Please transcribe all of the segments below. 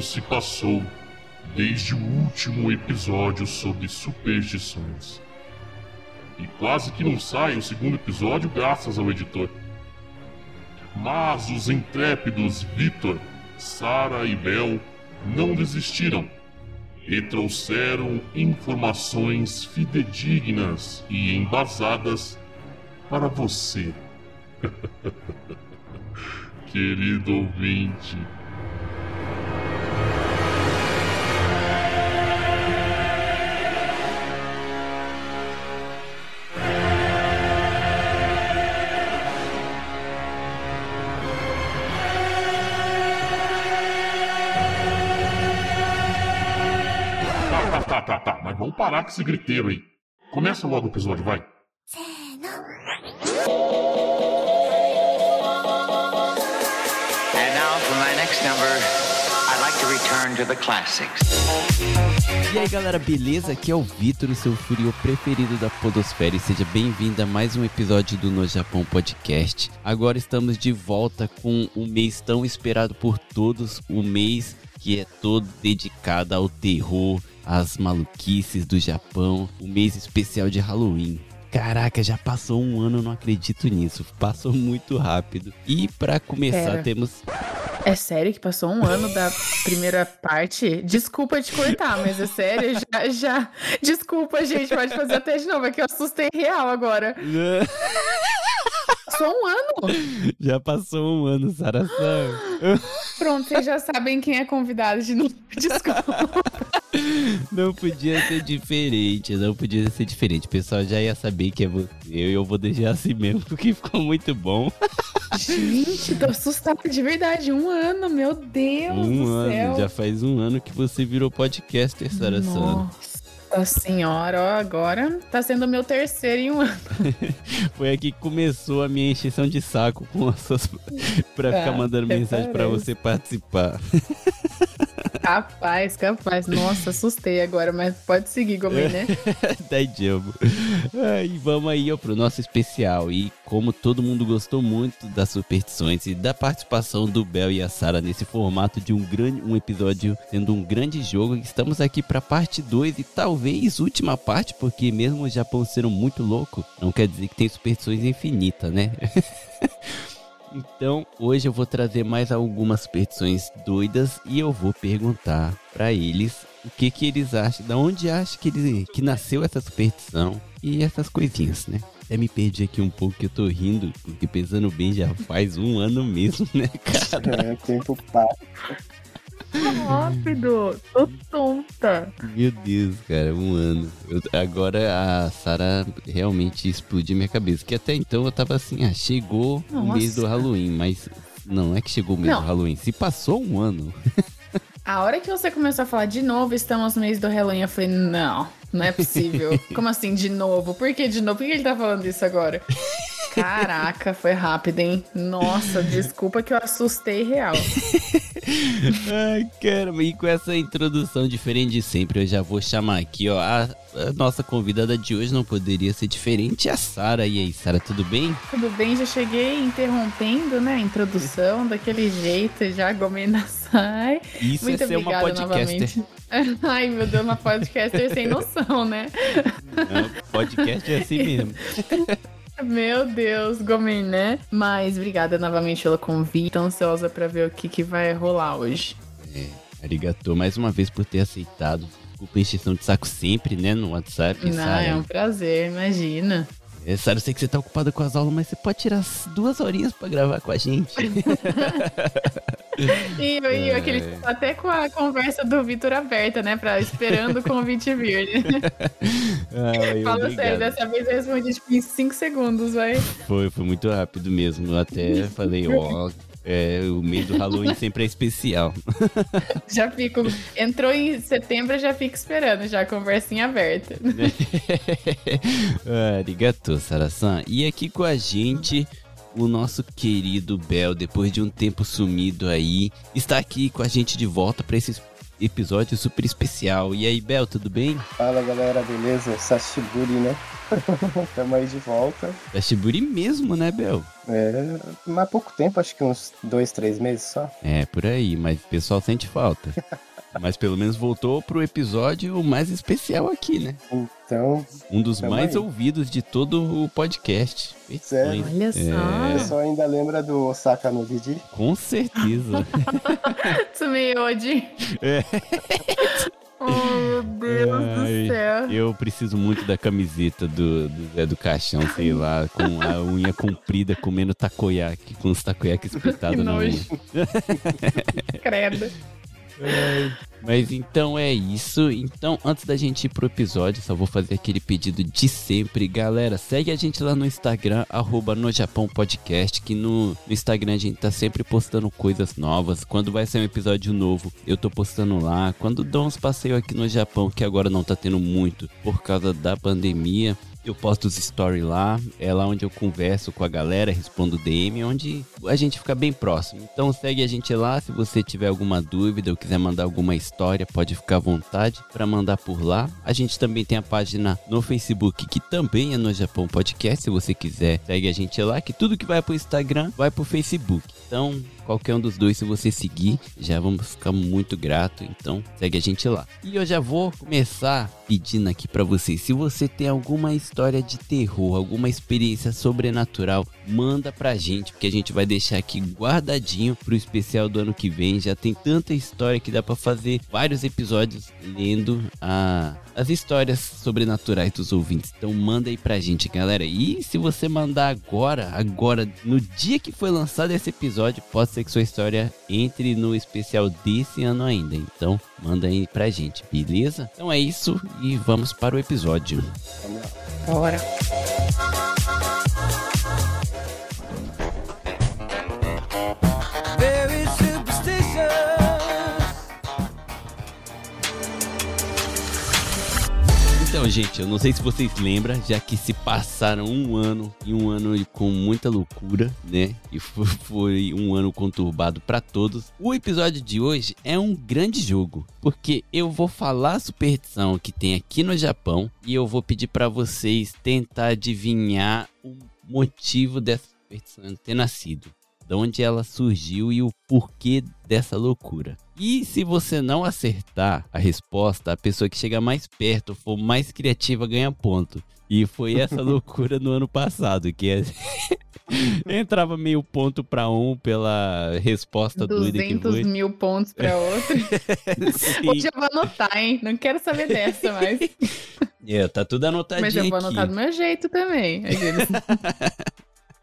Se passou desde o último episódio sobre superstições. E quase que não sai o segundo episódio graças ao editor. Mas os intrépidos Vitor, Sara e Bel não desistiram e trouxeram informações fidedignas e embasadas para você. Querido ouvinte. Parar com esse griteiro aí. Começa logo o episódio, vai. And now for my next number, I'd like to return to the classics. E aí galera, beleza? Aqui é o Vitor, o seu furio preferido da Podosfera e seja bem-vindo a mais um episódio do No Japão Podcast. Agora estamos de volta com o mês tão esperado por todos, o mês que é todo dedicado ao terror, às maluquices do Japão, o mês especial de Halloween. Caraca, já passou um ano, não acredito nisso. Passou muito rápido. E pra começar, Pera. temos É sério que passou um ano da primeira parte? Desculpa te cortar, mas é sério, já, já. Desculpa, gente, pode fazer até de novo, é que eu assustei real agora. Só um ano? Já passou um ano, Saração. Pronto, vocês já sabem quem é convidado de novo. Desculpa. Não podia ser diferente, não podia ser diferente. O pessoal já ia saber que é você. Eu, eu vou deixar assim mesmo, porque ficou muito bom. Gente, tô assustada de verdade. Um ano, meu Deus um do ano, céu. já faz um ano que você virou podcaster, Sara Sano. Nossa senhora, ó, agora tá sendo meu terceiro em um ano. Foi aqui que começou a minha encheção de saco com as suas... pra ficar Ah, mandando até mensagem pra parece. você participar. Capaz, capaz. Nossa, assustei agora, mas pode seguir, Gomen, né? da Jumbo. Ah, E vamos aí ó, pro nosso especial. E como todo mundo gostou muito das superstições e da participação do Bel e a Sara nesse formato de um grande um episódio sendo um grande jogo, estamos aqui pra parte 2 e talvez última parte, porque mesmo o Japão sendo muito louco, não quer dizer que tem superstições infinitas, né? Então, hoje eu vou trazer mais algumas superstições doidas e eu vou perguntar pra eles o que que eles acham, da onde acham que, ele, que nasceu essa superstição e essas coisinhas, né? Até me perdi aqui um pouco que eu tô rindo, porque pensando bem já faz um ano mesmo, né, cara? É, tempo passa. Rápido, tô tonta. Meu Deus, cara, um ano. Eu- agora a Sara realmente explodiu minha cabeça, que até então eu tava assim, ah, chegou o mês do Nossa. Halloween, mas não é que chegou o mês Não. do Halloween, se passou um ano. A hora que você começou a falar de novo, estamos no mês do Halloween, eu falei, não, não é possível. Como assim, de novo? Por que de novo? Por que ele tá falando isso agora? Caraca, foi rápido, hein? Nossa, desculpa que eu assustei real. Ai, caramba, e com essa introdução diferente de sempre, eu já vou chamar aqui, ó, a, a nossa convidada de hoje não poderia ser diferente, a Sara. E aí, Sara, tudo bem? Tudo bem, já cheguei interrompendo, né, a introdução daquele jeito, já gomena sai. Isso Muito é ser uma obrigada podcaster. novamente. Ai, meu Deus, uma podcaster sem noção, né? Não, podcast é assim mesmo. Meu Deus, Gomen, né? Mas obrigada novamente pelo convite. Tô ansiosa pra ver o que, que vai rolar hoje. Arigatou mais uma vez por ter aceitado. Desculpa a encheção de saco sempre, né, no WhatsApp, Não, é Sara. um prazer, imagina. É, Sara, eu sei que você tá ocupada com as aulas, mas você pode tirar as duas horinhas pra gravar com a gente. E, eu- e aquele até com a conversa do Vitor aberta, né? Pra, esperando o convite vir. né? Ai, Fala obrigado. sério, dessa vez eu respondi tipo, em 5 segundos, vai. Foi, foi muito rápido mesmo. Eu até falei, ó, é, o mês do Halloween sempre é especial. Já fico. Entrou em setembro, já fico esperando, já conversinha aberta. Arigato, Sarasan. E aqui com a gente, o nosso querido Bel, depois de um tempo sumido aí, está aqui com a gente de volta para esse episódio super especial. E aí, Bel, tudo bem? Fala galera, beleza? Sashiburi, né? Tamo aí de volta. Da Shiburi mesmo, né, Bel? É, mas há pouco tempo, acho que uns dois, três meses só. É, por aí, mas o pessoal sente falta. Mas pelo menos voltou pro episódio mais especial aqui, né? Então, Um dos mais aí. ouvidos de todo o podcast. Sério? Olha o só. pessoal ainda lembra do Osaka no Didi? Com certeza. Tsumeyoji. É. Oh, meu Deus Ai, do céu. Eu preciso muito da camiseta do, do Zé do Caixão, sei lá, com a unha comprida, comendo takoyaki, com os takoyaki espetados na unha. Credo. Mas então é isso. Então, antes da gente ir pro episódio, só vou fazer aquele pedido de sempre. Galera, segue a gente lá no Instagram, arroba no Japão Podcast, que no, Instagram a gente tá sempre postando coisas novas. Quando vai sair um episódio novo, eu tô postando lá. Quando dou uns passeios aqui no Japão, que agora não tá tendo muito por causa da pandemia. Eu posto os stories lá, é lá onde eu converso com a galera, respondo DM, onde a gente fica bem próximo. Então segue a gente lá, se você tiver alguma dúvida ou quiser mandar alguma história, pode ficar à vontade para mandar por lá. A gente também tem a página no Facebook, que também é no Japão Podcast, se você quiser, segue a gente lá, que tudo que vai pro Instagram vai pro Facebook. Então, qualquer um dos dois, se você seguir, já vamos ficar muito grato. Então, segue a gente lá. E eu já vou começar pedindo aqui pra vocês, se você tem alguma história de terror, alguma experiência sobrenatural, manda pra gente, porque a gente vai deixar aqui guardadinho pro especial do ano que vem. Já tem tanta história que dá pra fazer vários episódios lendo a as histórias sobrenaturais dos ouvintes. Então manda aí pra gente, galera. E se você mandar agora, agora, no dia que foi lançado esse episódio, pode ser que sua história entre no especial desse ano ainda. Então manda aí pra gente, beleza? Então é isso e vamos para o episódio. Bora. Então, gente, eu não sei se vocês lembram, já que se passaram um ano e um ano com muita loucura, né? E fo- foi um ano conturbado pra todos. O episódio de hoje é um grande jogo, porque eu vou falar a superstição que tem aqui no Japão e eu vou pedir pra vocês tentar adivinhar o motivo dessa superstição ter nascido de onde ela surgiu e o porquê dessa loucura. E se você não acertar a resposta, a pessoa que chega mais perto, for mais criativa, ganha ponto. E foi essa loucura no ano passado, que é... entrava meio ponto pra um pela resposta doida que 200 foi. mil pontos pra outro. Hoje eu vou anotar, hein? Não quero saber dessa mais. É, tá tudo anotadinho Mas eu vou aqui. anotar do meu jeito também.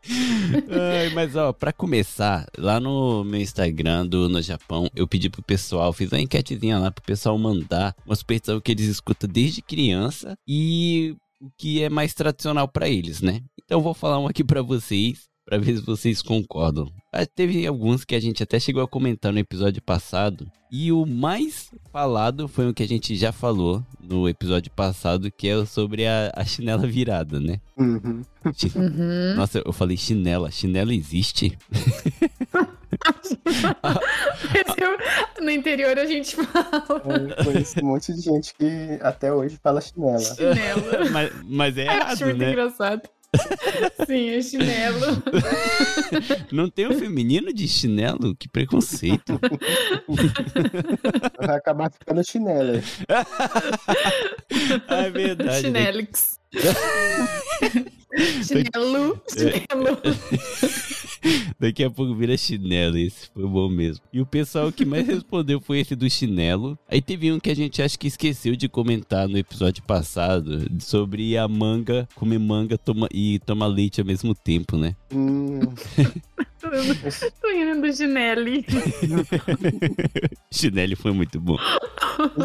Ai, mas ó, pra começar, lá no meu Instagram do No Japão, eu pedi pro pessoal, fiz uma enquetezinha lá pro pessoal mandar uma superstição que eles escutam desde criança e o que é mais tradicional pra eles, né? Então vou falar um aqui pra vocês, pra ver se vocês concordam. Ah, Teve alguns que a gente até chegou a comentar no episódio passado, e o mais falado foi o que a gente já falou no episódio passado, que é sobre a, a chinela virada, né? Uhum. Uhum. Nossa, eu falei chinela. Chinela existe? Eu- No interior a gente fala Eu conheço um monte de gente que até hoje fala chinela. chinelo. mas, mas é Acho errado, muito né? engraçado. Sim, é chinelo. Não tem um feminino de chinelo? Que preconceito. Vai acabar ficando chinela. ah, é verdade. né? Chinelix. Chinelo. Chinelo. Daqui a pouco vira chinelo. Esse foi bom mesmo. E o pessoal que mais respondeu foi esse do chinelo. Aí teve um que a gente acho que esqueceu de comentar no episódio passado sobre a manga, comer manga toma, e tomar leite ao mesmo tempo, né? Hum, Tô indo do chinelo. Chinelo foi muito bom.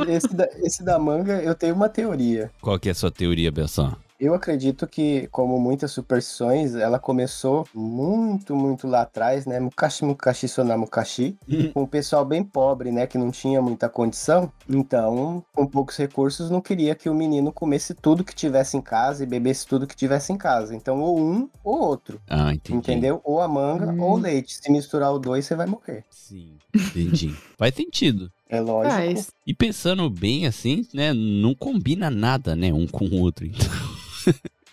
esse, da, esse da manga, eu tenho uma teoria. Qual que é a sua teoria, Belson? Eu acredito que, como muitas superstições, ela começou muito, muito lá atrás, né? Mukashi Mukashi Sonamukashi, com o pessoal bem pobre, né? Que não tinha muita condição. Então, com poucos recursos, não queria que o menino comesse tudo que tivesse em casa e bebesse tudo que tivesse em casa. Então, ou um ou outro, Ah, entendi. entendeu? Ou a manga Hum. ou o leite. Se misturar os dois, você vai morrer. Sim, entendi. Faz sentido. É lógico. Faz. E pensando bem assim, né? Não combina nada, né? Um com o outro. Então.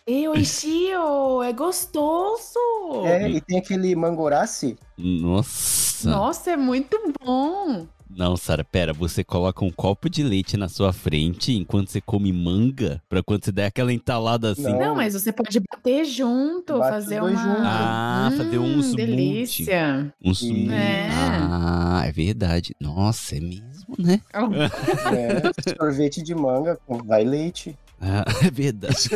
Eu enchio, é gostoso. É, e tem aquele mangorace. Nossa. Nossa, é muito bom. Não, Sara, pera, você coloca um copo de leite na sua frente enquanto você come manga? Pra quando você der aquela entalada assim. Não. Não, mas você pode bater junto, Bate fazer uma. juntos. Ah, fazer um Hum, smoothie. delícia. Um sumo. É. Ah, é verdade. Nossa, é mesmo, né? É, sorvete de manga com vai leite. Ah, é verdade.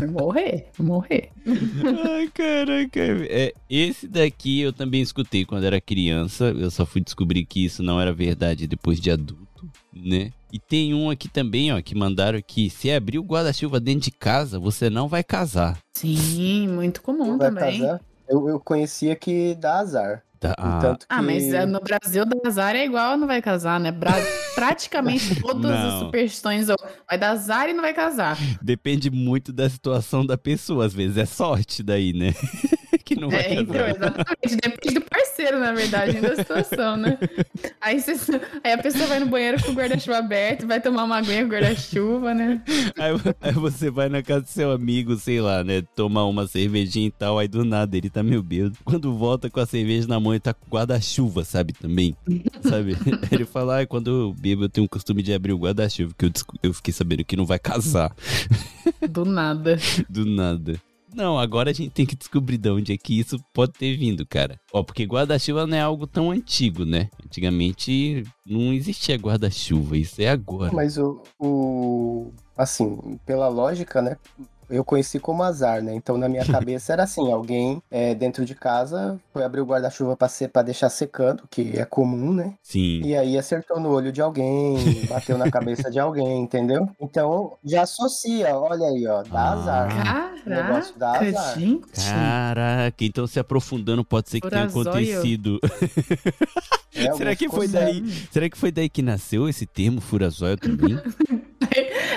Vou morrer, vou morrer. Ai, caraca. É, esse daqui eu também escutei quando era criança. Eu só fui descobrir que isso não era verdade depois de adulto, né? E tem um aqui também, ó, que mandaram que se abrir o guarda-chuva dentro de casa, você não vai casar. Sim, muito comum vai também. casar. Eu, eu conhecia que dá azar. Ah, Tanto que... Ah, mas é, no Brasil dar azar é igual não vai casar, né? Bra- Praticamente todas as superstições vai dar azar e não vai casar. depende muito da situação da pessoa. Às vezes é sorte daí, né? que não vai É, então, exatamente. Depende do parceiro, na verdade, da situação, né? Aí, você- aí a pessoa vai no banheiro com o guarda-chuva aberto, vai tomar uma aguinha com o guarda-chuva, né? Aí, aí você vai na casa do seu amigo, sei lá, né? Tomar uma cervejinha e tal, aí do nada ele tá meio bêbado. Quando volta com a cerveja na mão, ele tá com guarda-chuva, sabe? Também. Sabe? Ele fala, ah, quando eu bebo, eu tenho o costume de abrir o guarda-chuva, que eu, eu fiquei sabendo que não vai casar. Do nada. Do nada. Não, agora a gente tem que descobrir de onde é que isso pode ter vindo, cara. Ó, porque guarda-chuva não é algo tão antigo, né? Antigamente não existia guarda-chuva, isso é agora. Mas o, o. Assim, pela lógica, né? Eu conheci como azar, né? Então na minha cabeça era assim: alguém é, dentro de casa foi abrir o guarda-chuva pra, ser- pra deixar secando, que é comum, né? Sim. E aí acertou no olho de alguém, bateu na cabeça de alguém, entendeu? Então já associa, olha aí, ó, dá Ah. azar. O negócio dá Caraca, azar. gente. Caraca, então se aprofundando, pode ser que tenha acontecido. É, Será que foi daí? Será que foi daí que nasceu esse termo furazóio também?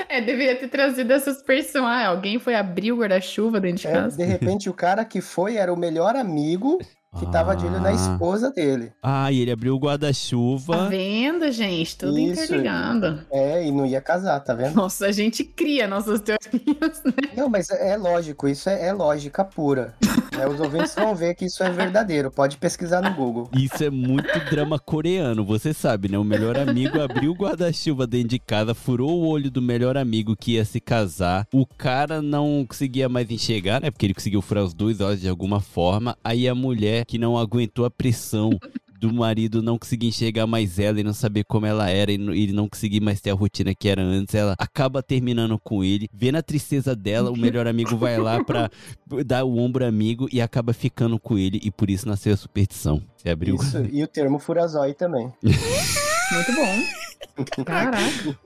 É, deveria ter trazido essa superstição. Ah, alguém foi abrir o guarda-chuva dentro de É, casa. de repente o cara que foi era o melhor amigo que tava de olho na Ah. esposa dele. Ah, e ele abriu o Tá guarda-chuva. vendo, gente? Tudo Isso. interligado. É, e não ia casar, tá vendo? Nossa, a gente cria nossas teorias, né? Não, mas é é lógico, isso é, é lógica pura. né? Os ouvintes vão ver que isso é verdadeiro. Pode pesquisar no Google. Isso é muito drama coreano, você sabe, né? O melhor amigo abriu o guarda-chuva dentro de casa, furou o olho do melhor amigo que ia se casar. O cara não conseguia mais enxergar, né? Porque ele conseguiu furar os dois olhos de alguma forma. Aí a mulher, que não aguentou a pressão do marido não conseguir enxergar mais ela e não saber como ela era e não- ele não conseguir mais ter a rotina que era antes, ela acaba terminando com ele, vendo a tristeza dela, o melhor amigo vai lá pra dar o ombro amigo e acaba ficando com ele e por isso nasceu a superstição. Você abriu Isso, e o termo furazói também. Muito bom. Caraca.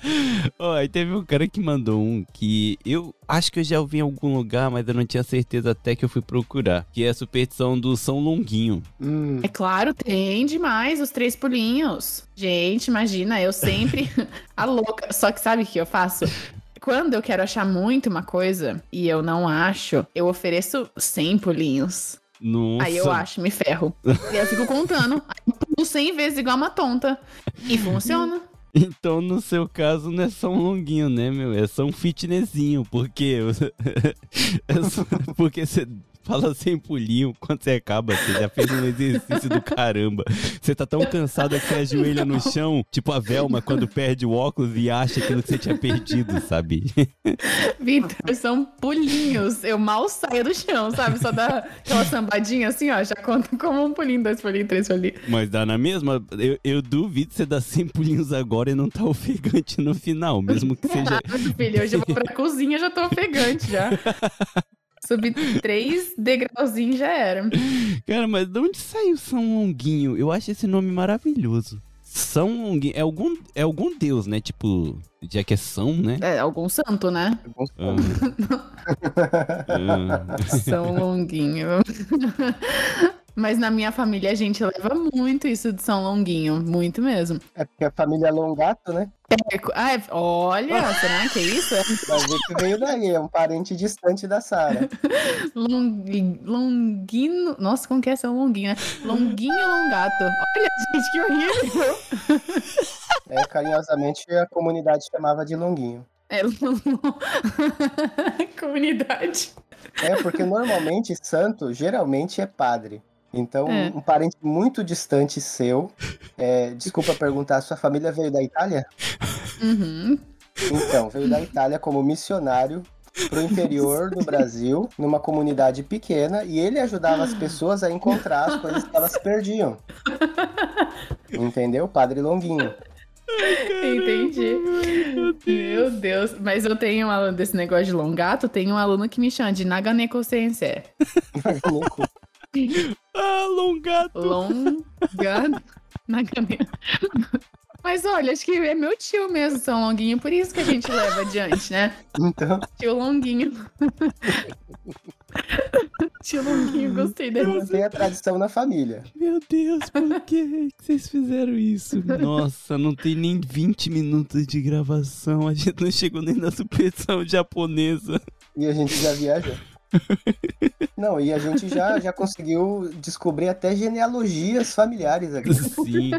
Ó, aí teve um cara que mandou um que eu acho que eu já ouvi em algum lugar, mas eu não tinha certeza até que eu fui procurar. Que é a superstição do São Longuinho. Hum, É claro, tem demais os três pulinhos. Gente, imagina, eu sempre. a louca. Só que sabe o que eu faço? Quando eu quero achar muito uma coisa e eu não acho, eu ofereço 100 pulinhos. Nossa. Aí eu acho, me ferro. e aí eu fico contando. Aí eu pulo 100 vezes igual uma tonta. E funciona. Então, no seu caso, não é São Longuinho, né, meu? É São Fitnessinho, porque... é só- porque você fala sem pulinho, quando você acaba, você já fez um exercício do caramba. Você tá tão cansado que você ajoelha no chão, tipo a Velma quando perde o óculos e acha aquilo que você tinha perdido, sabe? Vitor, são pulinhos. Eu mal saio do chão, sabe? Só dá aquela sambadinha assim, ó. Já conta como um pulinho, dois pulinhos, três pulinhos. Mas dá na mesma, eu, eu duvido você dar 100 pulinhos agora e não tá ofegante no final, mesmo que seja... Meu filho, hoje eu vou pra cozinha, já tô ofegante já. Subi três degrauzinhos já era. Cara, mas de onde saiu São Longuinho? Eu acho esse nome maravilhoso. São Longuinho, é algum, é algum deus, né? Tipo, já que é São, né? É, algum santo, né? Ah, ah. São Longuinho. Mas na minha família a gente leva muito isso de São Longuinho, muito mesmo. é porque a família é Longato, né? É, ah, é- olha, será que é isso? É Vai ver que veio daí, é um parente distante da Sara. Long- longuino. Nossa, como que é São Longuinho, né? Longuinho Longato. Olha, gente, que horrível. É, carinhosamente a comunidade chamava de Longuinho. É, comunidade. É, porque normalmente santo geralmente é padre. Então, É. um parente muito distante seu. é, desculpa perguntar, sua família veio da Itália? Uhum. Então, veio da Itália como missionário pro interior do Brasil, numa comunidade pequena, e ele ajudava as pessoas a encontrar as coisas que elas perdiam. Entendeu? Padre Longuinho. Entendi. Meu Deus. Mas eu tenho um aluno desse negócio de longato, tem um aluno que me chama de Naganeko Sensei. Ah, longato. Longa. Naganeko. Mas olha, acho que é meu tio mesmo, São Longuinho, por isso que a gente leva adiante, né? Então, Tio Longuinho. Tio Longuinho, gostei dessa. tem a tradição na família. Meu Deus, por que vocês fizeram isso? Nossa, não tem nem 20 minutos de gravação. A gente não chegou nem na superstição japonesa. E a gente já viajou. Não, e a gente já, já conseguiu descobrir até genealogias familiares aqui. Sim.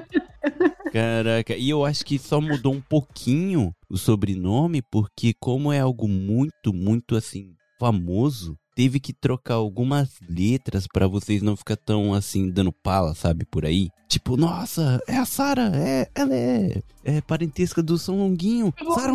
Caraca, e eu acho que só mudou um pouquinho o sobrenome, porque como é algo muito, muito assim, famoso, teve que trocar algumas letras pra vocês não ficar tão assim, dando pala, sabe, por aí. Tipo, nossa, é a Sara, é, ela é, é parentesca do São Longuinho. Sara,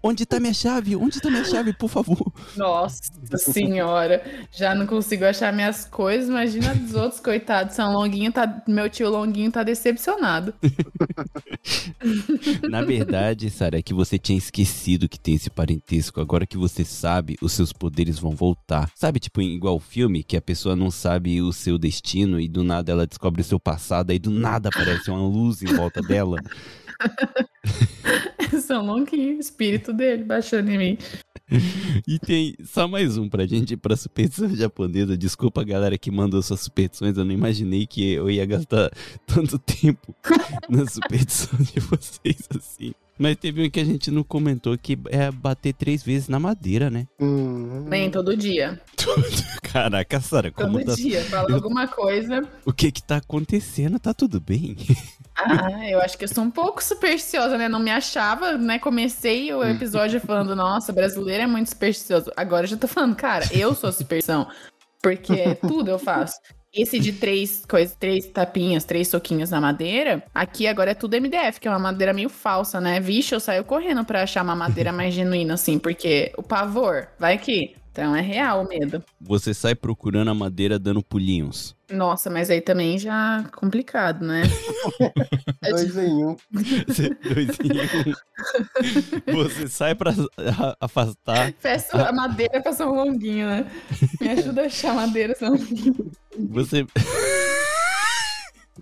onde tá minha chave? Onde tá minha chave, por favor? Nossa senhora, já não consigo achar minhas coisas, imagina dos outros, coitados. São Longuinho tá. Meu tio Longuinho tá decepcionado. Na verdade, Sara, é que você tinha esquecido que tem esse parentesco. Agora que você sabe, os seus poderes vão voltar. Sabe, tipo, igual filme, que a pessoa não sabe o seu destino e do nada ela descobre o seu passado, aí do nada aparece uma luz em volta dela. São Longuinho, espírito dele baixando em mim. E tem só mais um pra gente ir pra superstição japonesa. Desculpa a galera que mandou suas superstições, eu não imaginei que eu ia gastar tanto tempo na superstição de vocês assim. Mas teve um que a gente não comentou que é bater três vezes na madeira, né? Hum, Nem todo dia. Caraca, Sara, como Todo tá. dia. Fala alguma coisa. O que que tá acontecendo? Tá tudo bem? Ah, eu acho que eu sou um pouco supersticiosa, né? Não me achava, né? Comecei o episódio falando, nossa, brasileiro é muito supersticioso. Agora eu já tô falando, cara, eu sou superstição. Porque tudo eu faço. Esse de três coisas, três tapinhas, três soquinhos na madeira, aqui agora é tudo MDF, que é uma madeira meio falsa, né? Vixe, eu saio correndo pra achar uma madeira mais genuína, assim, porque o pavor, vai que. Então é real o medo. Você sai procurando a madeira dando pulinhos. Nossa, mas aí também já complicado, né? Dois em um. Dois em um. Você sai pra a- afastar. Peço a madeira pra São Longuinho, né? Me ajuda a achar madeira, São Longuinho. Você.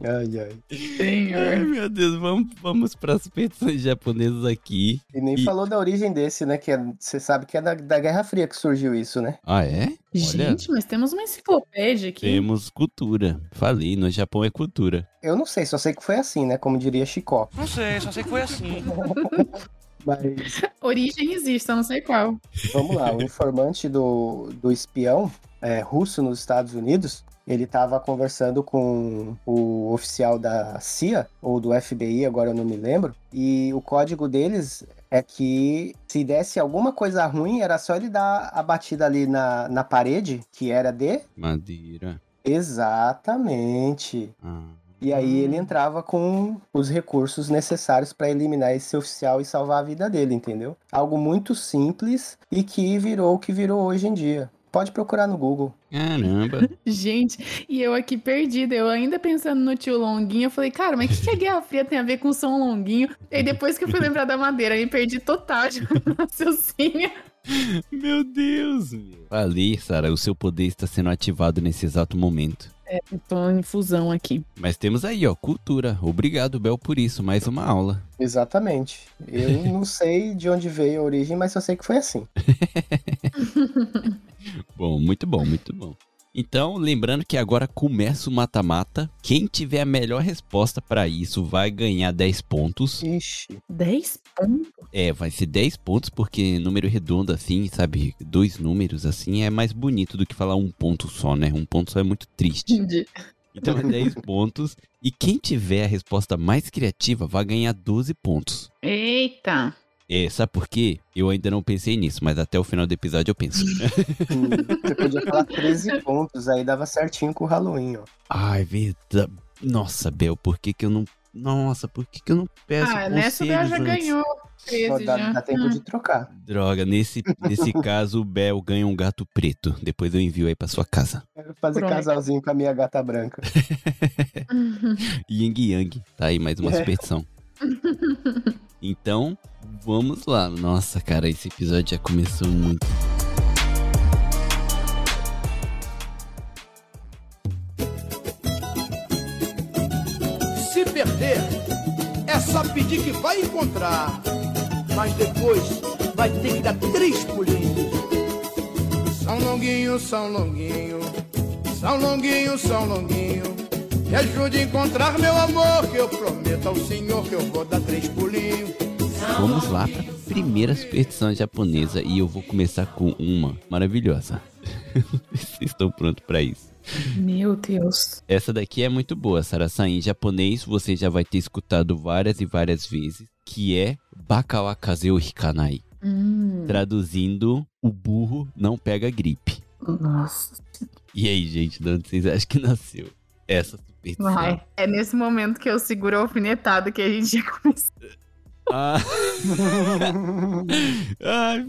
Ai, ai. Ai, Senhor. meu Deus, vamos, vamos para as petições japonesas aqui. E nem E- falou da origem desse, né? Que você sabe que é da, da Guerra Fria que surgiu isso, né? Ah, é? Olha, Gente, mas temos uma enciclopédia aqui. temos cultura. Falei, no Japão é cultura. Eu não sei, só sei que foi assim, né? Como diria Chicó. Não sei, só sei que foi assim. Mas Origem existe, eu não sei qual. vamos lá, o informante do, do espião é, russo nos Estados Unidos, ele estava conversando com o oficial da CIA, ou do FBI, agora eu não me lembro, e o código deles é que se desse alguma coisa ruim, era só ele dar a batida ali na, na parede, que era de... Madeira. Exatamente. Ah. E aí ele entrava com os recursos necessários para eliminar esse oficial e salvar a vida dele, entendeu? Algo muito simples e que virou o que virou hoje em dia. Pode procurar no Google. Caramba. Gente, e eu aqui perdida, eu ainda pensando no tio Longuinho, eu falei, cara, mas o que, que a Guerra Fria tem a ver com São Longuinho? E aí depois que eu fui lembrar da madeira, me perdi total de raciocínio. meu Deus. Meu. Falei, Sara, o seu poder está sendo ativado nesse exato momento. Eu tô em fusão aqui. Mas temos aí, ó, cultura. Obrigado, Bel, por isso. Mais uma aula. Exatamente. Eu não sei de onde veio a origem, mas eu sei que foi assim. Bom, muito bom, muito bom. Então, lembrando que agora começa o mata-mata. Quem tiver a melhor resposta para isso vai ganhar 10 pontos. Ixi. 10 pontos? É, vai ser 10 pontos porque número redondo assim, sabe? Dois números assim é mais bonito do que falar um ponto só, né? Um ponto só é muito triste. Entendi. Então é 10 pontos. E quem tiver a resposta mais criativa vai ganhar 12 pontos. Eita. É, sabe por quê? Eu ainda não pensei nisso, mas até o final do episódio eu penso. Você podia falar 13 pontos, aí dava certinho com o Halloween, ó. Ai, verdade. Nossa, Bel, por que que eu não... Nossa, por que que eu não peço Ah, nessa o Bel já antes? ganhou 13 Só dá, já. dá tempo Hum. de trocar. Droga, nesse, nesse caso o Bel ganha um gato preto. Depois eu envio aí pra sua casa. Quero fazer Pronto. casalzinho com a minha gata branca. Yang Yang. Tá aí mais uma É. superstição. Então, vamos lá. Nossa, cara, esse episódio já começou muito. Se perder, é só pedir que vai encontrar. Mas depois vai ter que dar três pulinhos. São Longuinho, São Longuinho, São Longuinho, São Longuinho. Me ajude a encontrar meu amor, que eu prometo ao senhor que eu vou dar três pulinhos. Vamos lá pra primeira superstição japonesa e eu vou começar com uma maravilhosa. Vocês estão prontos pra isso? Meu Deus. Essa daqui é muito boa, Sarasa. Em japonês você já vai ter escutado várias e várias vezes, que é Kazeo Hikanai. Hum, Traduzindo, o burro não pega gripe. nossa. E aí, gente, de onde vocês acham que nasceu essa superstição? Vai. É nesse momento que eu seguro a alfinetada que a gente já começou. Ah. Ai.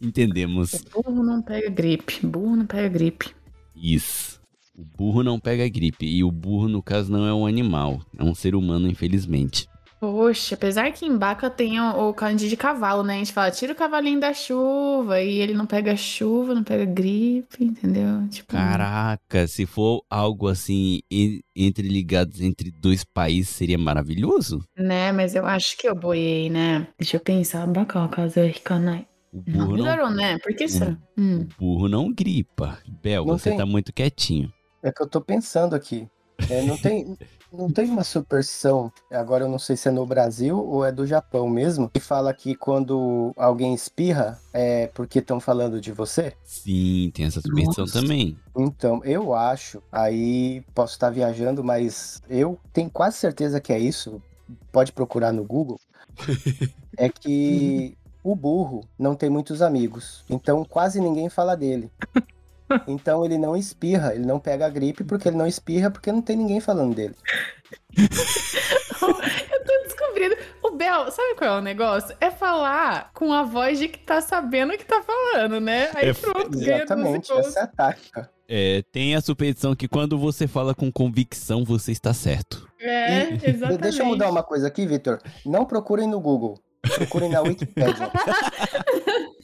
Entendemos. Burro não pega gripe. Burro não pega gripe. Isso. O burro não pega gripe. E o burro, no caso, não é um animal. É um ser humano, infelizmente. Poxa, apesar que em Baca tem o, o de cavalo, né? A gente fala, tira o cavalinho da chuva. E ele não pega chuva, não pega gripe, entendeu? Tipo, Caraca, se for algo assim, en- entre ligados entre dois países, seria maravilhoso. Né, mas eu acho que eu boiei, né? Deixa eu pensar. Baca, casa Hikanai. O Não, burro não, melhorou, né? Por que será? Hum. o burro não gripa. Bel, Não você tem. tá muito quietinho. É que eu tô pensando aqui. É, não, tem, não tem uma superstição, agora eu não sei se é no Brasil ou é do Japão mesmo, que fala que quando alguém espirra é porque estão falando de você? Sim, tem essa superstição Nossa. também. Então, eu acho, aí posso estar viajando, mas eu tenho quase certeza que é isso. Pode procurar no Google. É que o burro não tem muitos amigos, então quase ninguém fala dele. Então ele não espirra, ele não pega a gripe porque ele não espirra porque não tem ninguém falando dele. Eu tô descobrindo. O Bel, sabe qual é o negócio? É falar com a voz de que tá sabendo o que tá falando, né? Aí É, pronto, ganha 12 Exatamente, essa é a tática. É, tem a superstição que quando você fala com convicção, você está certo. É, E- exatamente. Deixa eu mudar uma coisa aqui, Vitor. Não procurem no Google, procurem na Wikipédia.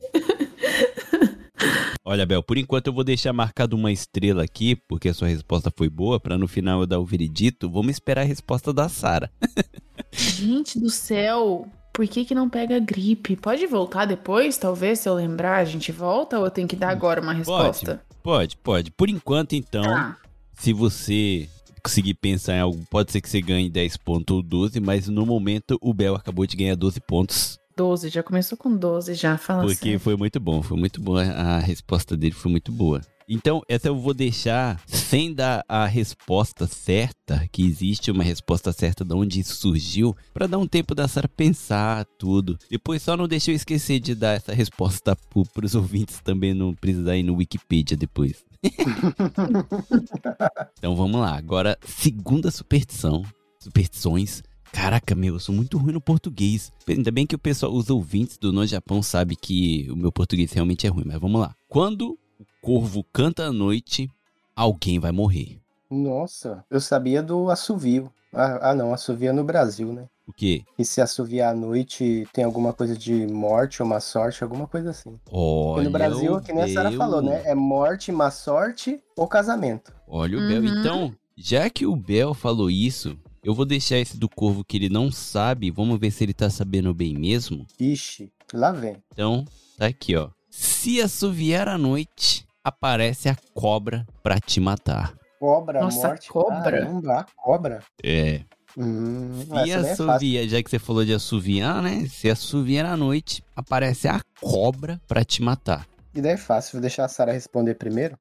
Olha, Bel, por enquanto eu vou deixar marcado uma estrela aqui, porque a sua resposta foi boa, pra no final eu dar o veredito. Vamos esperar a resposta da Sara. Gente do céu, por que que não pega gripe? Pode voltar depois, talvez, se eu lembrar, a gente volta ou eu tenho que dar agora uma resposta? Pode, pode. Por enquanto, então, Tá. se você conseguir pensar em algo, pode ser que você ganhe 10 pontos ou 12, mas no momento o Bel acabou de ganhar 12 pontos. 12, já começou com 12 já, fala Porque sério. foi muito bom, foi muito boa. A resposta dele foi muito boa. Então, essa eu vou deixar sem dar a resposta certa, que existe uma resposta certa de onde isso surgiu, pra dar um tempo da Sara pensar tudo. Depois só não deixa eu esquecer de dar essa resposta pro, pros ouvintes também não precisar ir no Wikipedia depois. então vamos lá. Agora, segunda superstição. Superstições. Caraca, meu, eu sou muito ruim no português. Ainda bem que o pessoal, os ouvintes do No Japão sabem que o meu português realmente é ruim, mas vamos lá. Quando o corvo canta à noite, alguém vai morrer. Nossa, eu sabia do assovio. Ah, ah, não, assovio é no Brasil, né? O quê? E se assoviar à noite tem alguma coisa de morte ou má sorte, alguma coisa assim. Porque Olha no Brasil, o que nem a Sara Bel. falou, né? É morte, má sorte ou casamento. Olha o Bel. Uhum. Então, já que o Bel falou isso, eu vou deixar esse do corvo que ele não sabe. Vamos ver se ele tá sabendo bem mesmo. Ixi, lá vem. Então, tá aqui, ó. Se assoviar à noite, aparece a cobra pra te matar. Cobra, Nossa, morte. cobra? Caramba, a cobra. É. Hum, Se é assoviar, já que você falou de assoviar, né? Se assoviar à noite, aparece a cobra pra te matar. E daí é fácil, vou deixar a Sara responder primeiro.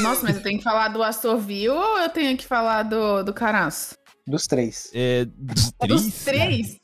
Nossa, mas eu tenho que falar do assovio ou eu tenho que falar do, do caraço? Dos três. É, dos É três? Dos três?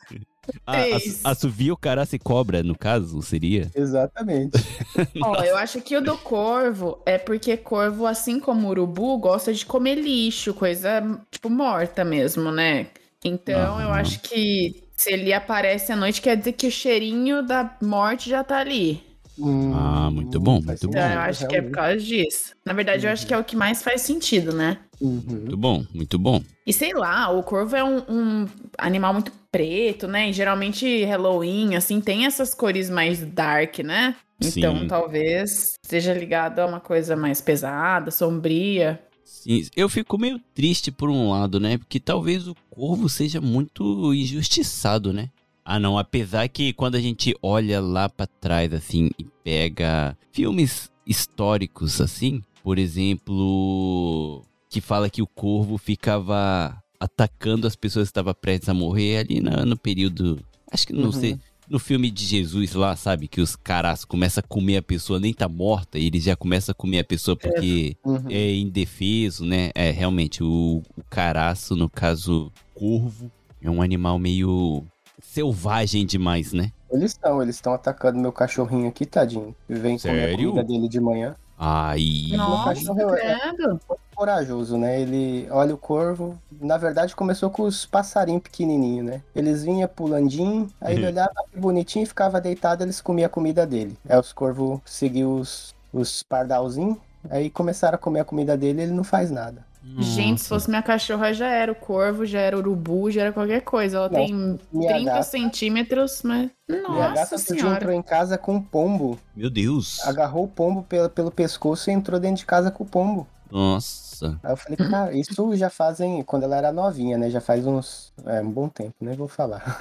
A, a, assovia o cara se cobra, no caso, seria? Exatamente. Ó, eu acho que o do corvo é porque corvo, assim como o urubu, gosta de comer lixo, coisa tipo morta mesmo, né? Então eu acho que se ele aparece à noite, quer dizer que o cheirinho da morte já tá ali. Hum, Ah, muito bom, muito bom. Então eu acho que é por causa disso. Na verdade, eu acho que é o que mais faz sentido, né? Uhum. Muito bom, muito bom. E sei lá, o corvo é um, um animal muito preto, né? E geralmente Halloween, assim, tem essas cores mais dark, né? Então Sim. talvez seja ligado a uma coisa mais pesada, sombria. Sim, eu fico meio triste por um lado, né? Porque talvez o corvo seja muito injustiçado, né? Ah, não, apesar que quando a gente olha lá pra trás, assim, e pega filmes históricos, assim, por exemplo, que fala que o corvo ficava atacando as pessoas que estavam prestes a morrer ali na- no período. Acho que não Uhum. sei. No filme de Jesus lá, sabe? Que os caras começam a comer a pessoa, nem tá morta, e eles já começam a comer a pessoa porque Uhum. é indefeso, né? É, realmente, o, o caraço, no caso, corvo, é um animal meio selvagem demais, né? Eles estão, eles estão atacando meu cachorrinho aqui, tadinho. Vem comer a comida dele de manhã. Aí. Nossa, cachorro é- credo. Corajoso, né? Ele olha o corvo. Na verdade, começou com os passarinhos pequenininhos, né? Eles vinham pulandinho, aí ele Uhum. olhava que bonitinho, ficava deitado, eles comiam a comida dele. Aí os corvos seguiam os, os pardalzinhos, aí começaram a comer a comida dele e ele não faz nada. Gente, se fosse minha cachorra, já era o corvo, já era o urubu, já era qualquer coisa. Ela Não, tem minha 30 gata- centímetros, mas. Minha Nossa gata outro dia senhora. entrou em casa com um pombo, Meu Deus. agarrou o pombo pelo, pelo pescoço e entrou dentro de casa com o pombo. Nossa. Aí eu falei, cara, isso já fazem, quando ela era novinha, né? Já faz uns, é, um bom tempo, nem vou falar.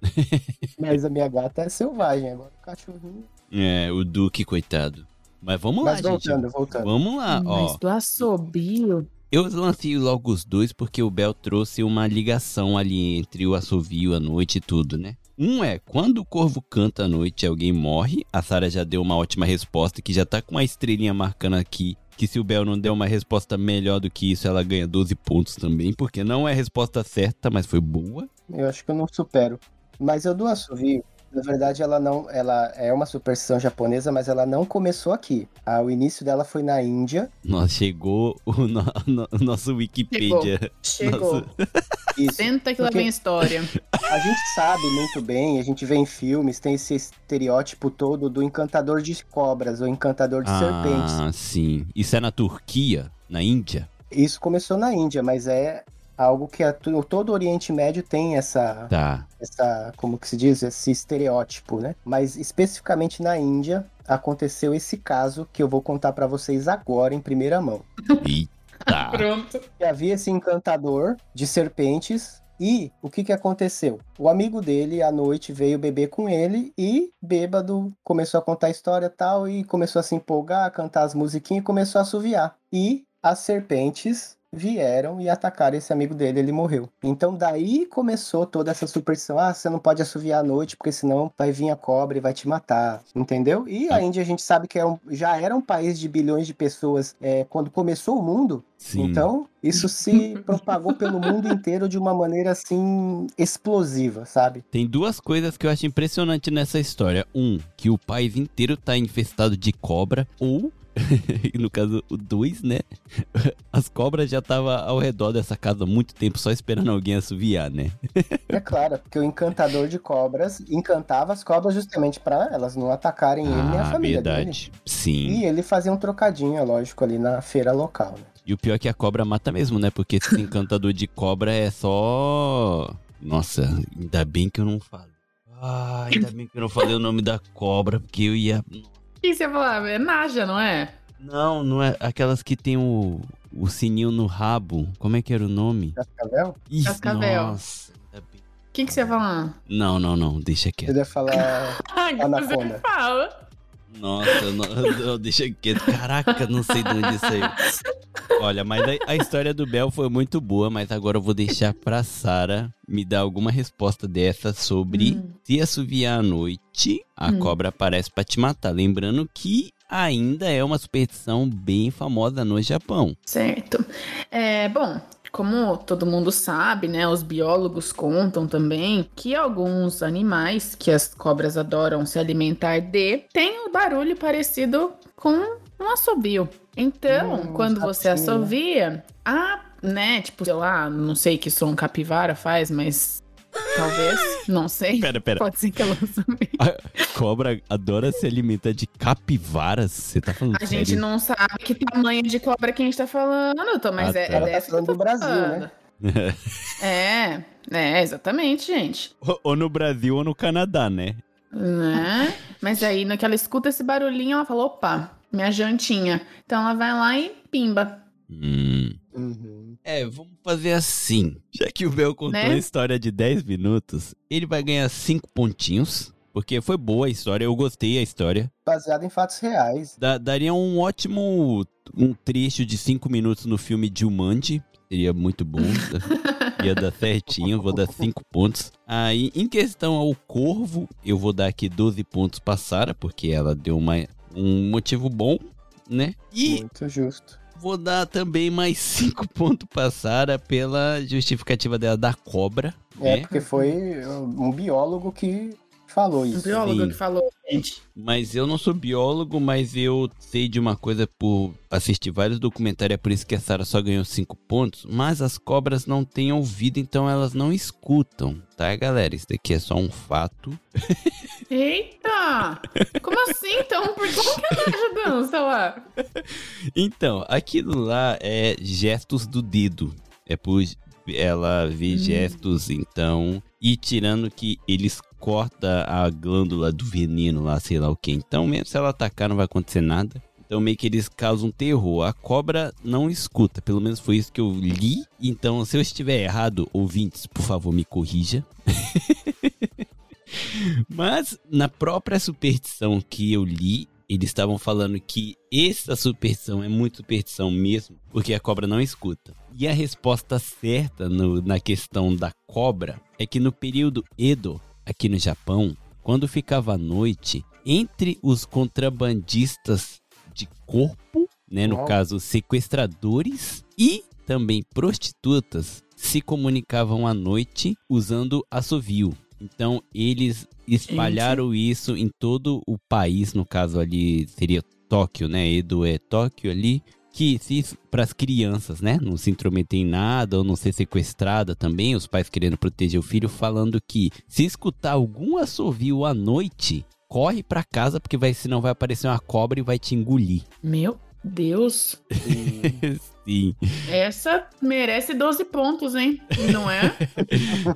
Mas a minha gata é selvagem, agora o cachorrinho. É, o Duque, coitado. Mas vamos lá, Mas voltando, gente. voltando. Vamos lá, ó. Mas do assobio. Eu lancei logo os dois porque o Bel trouxe uma ligação ali entre o assovio, a noite e tudo, né? Um é, quando o corvo canta à noite alguém morre, a Sara já deu uma ótima resposta, que já tá com uma estrelinha marcando aqui, que se o Bel não der uma resposta melhor do que isso, ela ganha 12 pontos também, porque não é a resposta certa, mas foi boa. Eu acho que eu não supero. Mas eu do assovio, na verdade, ela não. Ela é uma superstição japonesa, mas ela não começou aqui. Ah, o início dela foi na Índia. Nossa, chegou o, no, no- o nosso Wikipedia. Chegou. Isso. Senta que lá vem a história. A gente sabe muito bem, a gente vê em filmes, tem esse estereótipo todo do encantador de cobras ou encantador de serpentes. Ah, sim. Isso é na Turquia, na Índia? Isso começou na Índia, mas é algo que a- todo o Oriente Médio tem essa, Tá. essa, como que se diz, esse estereótipo, né? Mas especificamente na Índia aconteceu esse caso que eu vou contar pra vocês agora em primeira mão. Eita. Pronto. Que havia esse encantador de serpentes e o que que aconteceu? O amigo dele à noite veio beber com ele e bêbado começou a contar a história e tal e começou a se empolgar, a cantar as musiquinhas e começou a assoviar. E as serpentes vieram e atacaram esse amigo dele, ele morreu. Então daí começou toda essa superstição, ah, você não pode assoviar à noite porque senão vai vir a cobra e vai te matar, entendeu? E a Índia a gente sabe que é um- já era um país de bilhões de pessoas é, quando começou o mundo, Sim. então isso se propagou pelo mundo inteiro de uma maneira assim explosiva, sabe? Tem duas coisas que eu acho impressionante nessa história. Um, que o país inteiro tá infestado de cobra. Ou, no caso, o dois, né? As cobras já estavam ao redor dessa casa há muito tempo só esperando alguém assoviar, né? É claro, porque o encantador de cobras encantava as cobras justamente para elas não atacarem ele nem a ah, família verdade. dele. Sim. E ele fazia um trocadinho, é lógico, ali na feira local, né? E o pior é que a cobra mata mesmo, né? Porque esse encantador de cobra é só. Nossa, ainda bem que eu não falo. Ah, ainda bem que eu não falei o nome da cobra, porque eu ia. O que você ia falar? É Naja, não é? Não, não é aquelas que tem o, o sininho no rabo. Como é que era o nome? Cascavel? Ih, Cascavel. Nossa, bem. O que, que você ia falar? Não, não, não, deixa quieto. Ele ia falar você Anaconda. me fala. Nossa, não, não, deixa quieto. Caraca, não sei de onde saiu. Olha, mas a, a história do Bel foi muito boa, mas agora eu vou deixar pra Sara me dar alguma resposta dessa sobre Hum. se assoviar à noite, a Hum. cobra aparece pra te matar. Lembrando que ainda é uma superstição bem famosa no Japão. Certo. É, bom, como todo mundo sabe, né, os biólogos contam também que alguns animais que as cobras adoram se alimentar de têm um barulho parecido com um assobio. Então, Hum, quando você né? assovia, a, né, tipo, sei lá, não sei que som capivara faz, mas talvez, não sei. Pera, pera. Pode ser que ela assovie. A cobra adora se alimentar de capivaras? Você tá falando A gente sério? não sabe que tamanho de cobra que a gente tá falando, Tô, mas Ah, é, tá. é tá dessa que falando eu tô do Brasil, falando. né? É, é, exatamente, gente. Ou- Ou no Brasil ou no Canadá, né? Né? Mas aí, no que ela escuta esse barulhinho, ela fala: opa, minha jantinha. Então ela vai lá e pimba. Hum. Uhum. É, vamos fazer assim. Já que o Bel contou Né? a história de 10 minutos, ele vai ganhar 5 pontinhos. Porque foi boa a história, eu gostei da história. Baseado em fatos reais. Da- daria um ótimo um trecho de 5 minutos no filme Jumanji. Seria muito bom. Ia dar certinho, vou dar 5 pontos. Aí, em questão ao Corvo, eu vou dar aqui 12 pontos pra Sarah, porque ela deu uma, um motivo bom, né? E Muito justo. vou dar também mais 5 pontos pra Sarah pela justificativa dela da cobra. É, né? porque foi um biólogo que falou Um isso. biólogo Sim. que falou, gente. Mas eu não sou biólogo, mas eu sei de uma coisa por assistir vários documentários, é por isso que a Sarah só ganhou 5 pontos. Mas as cobras não têm ouvido, então elas não escutam, tá, galera? Isso daqui é só um fato. Eita! Como assim, então? Por que como que ela tá ajudando, sei lá? Então, aquilo lá é gestos do dedo. É por ela ver gestos, então. E tirando que eles cortam a glândula do veneno lá, sei lá o que. Então, mesmo se ela atacar, não vai acontecer nada. Então, meio que eles causam terror. A cobra não escuta, pelo menos foi isso que eu li. Então, se eu estiver errado, ouvintes, por favor, me corrija. Mas na própria superstição que eu li, eles estavam falando que essa superstição é muito superstição mesmo, porque a cobra não escuta. E a resposta certa no- na questão da cobra é que no período Edo, aqui no Japão, quando ficava à noite, entre os contrabandistas de corpo, né, no Uau. caso sequestradores e também prostitutas, se comunicavam à noite usando assovio. Então eles espalharam isso em todo o país, no caso ali seria Tóquio, né? Edo é Tóquio ali, que se para as crianças, né, não se intrometer em nada ou não ser sequestrada também, os pais querendo proteger o filho, falando que se escutar algum assovio à noite, corre pra casa porque vai senão vai aparecer uma cobra e vai te engolir. Meu Deus. Sim. Essa merece 12 pontos, hein? Não é?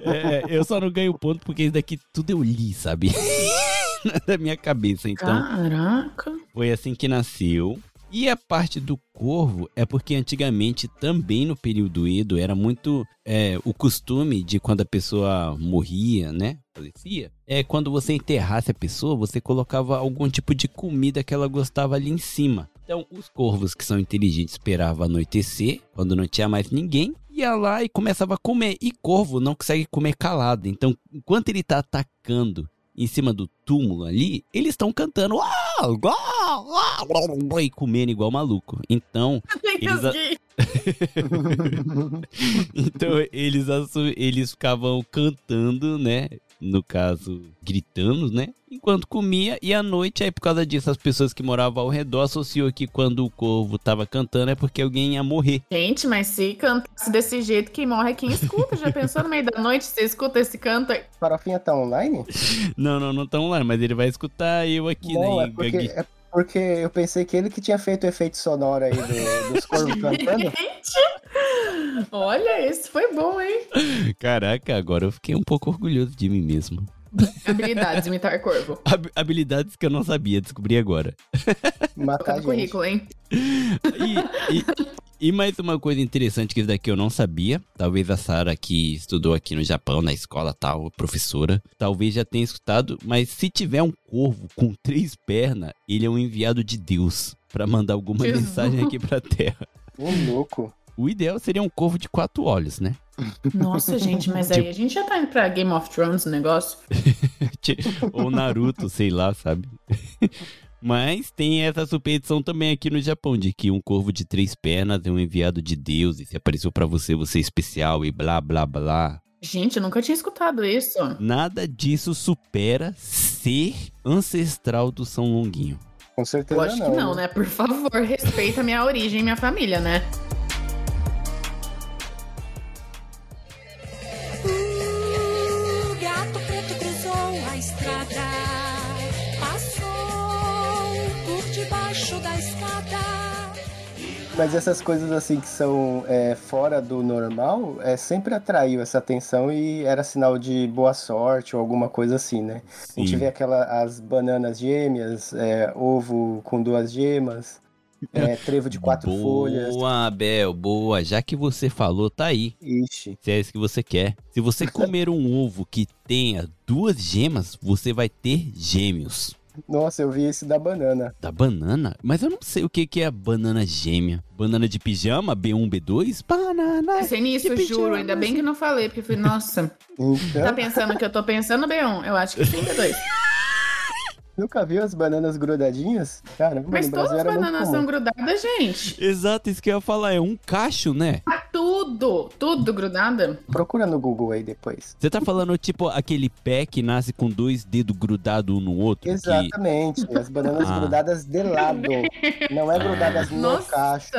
É, eu só não ganho ponto porque isso daqui tudo eu li, sabe? da minha cabeça. Então, Caraca. foi assim que nasceu. E a parte do corvo é porque antigamente, também no período Edo, era muito é, o costume de quando a pessoa morria, né? Falecia. É quando você enterrasse a pessoa, você colocava algum tipo de comida que ela gostava ali em cima. Então, os corvos que são inteligentes esperavam anoitecer, quando não tinha mais ninguém, ia lá e começava a comer. E corvo não consegue comer calado. Então, enquanto ele tá atacando em cima do túmulo ali, eles estão cantando "Uau, uau, uau", e comendo igual maluco. Então, Eles a- então eles, assu- eles ficavam cantando, né? No caso, gritando, né? Enquanto comia, e à noite, aí por causa disso, as pessoas que moravam ao redor associou que quando o corvo tava cantando é porque alguém ia morrer. Gente, mas se cantasse desse jeito, quem morre é quem escuta. Já pensou no meio da noite? Você escuta esse canto? aí? Farofinha tá online? Não, não, não tão lá, mas ele vai escutar eu aqui, Não, né? é porque, é porque eu pensei que ele que tinha feito o efeito sonoro aí do- dos corvos cantando. Olha, esse foi bom, hein? Caraca, agora eu fiquei um pouco orgulhoso de mim mesmo. Habilidades, imitar corvo. Hab- habilidades que eu não sabia, descobri agora. Matar gente. currículo, hein? E, e- e mais uma coisa interessante que isso daqui eu não sabia. Talvez a Sara, que estudou aqui no Japão, na escola tal, professora, talvez já tenha escutado. Mas se tiver um corvo com três pernas, ele é um enviado de Deus pra mandar alguma Jesus. mensagem aqui pra Terra. Ô, louco. O ideal seria um corvo de quatro olhos, né? Nossa, gente, mas aí a gente já tá indo pra Game of Thrones o negócio. Ou Naruto, sei lá, sabe? Mas tem essa superstição também aqui no Japão, de que um corvo de três pernas é um enviado de Deus e se apareceu pra você, você é especial e blá blá blá. Gente, eu nunca tinha escutado isso. Nada disso supera ser ancestral do São Longuinho. Com certeza Eu acho não. que não, né? Por favor, respeita a minha origem e minha família, né? Mas essas coisas assim que são é, fora do normal, é, sempre atraiu essa atenção e era sinal de boa sorte ou alguma coisa assim, né? A gente Sim. vê aquela, as bananas gêmeas, é, ovo com duas gemas, é, trevo de quatro folhas. Boa, Abel, boa. Já que você falou, tá aí. Ixi, Se é isso que você quer. Se você comer um ovo que tenha duas gemas, você vai ter gêmeos. Nossa, eu vi esse da banana. Da banana? Mas eu não sei o que, que é a banana gêmea. Banana de pijama? B1, B2? Banana. Pensei nisso, de juro. pijama. Ainda bem que não falei, porque eu falei, nossa, tá Então, pensando o que eu tô pensando, B1? Eu acho que sim, B2. nunca viu as bananas grudadinhas? Caramba, Mas todas as bananas são grudadas, gente. Exato, isso que eu ia falar. É um cacho, né? Tá tudo, tudo grudada. Procura no Google aí depois. Você tá falando tipo aquele pé que nasce com dois dedos grudados um no outro? que- Exatamente, as bananas Ah. grudadas de lado, não é grudadas no cacho.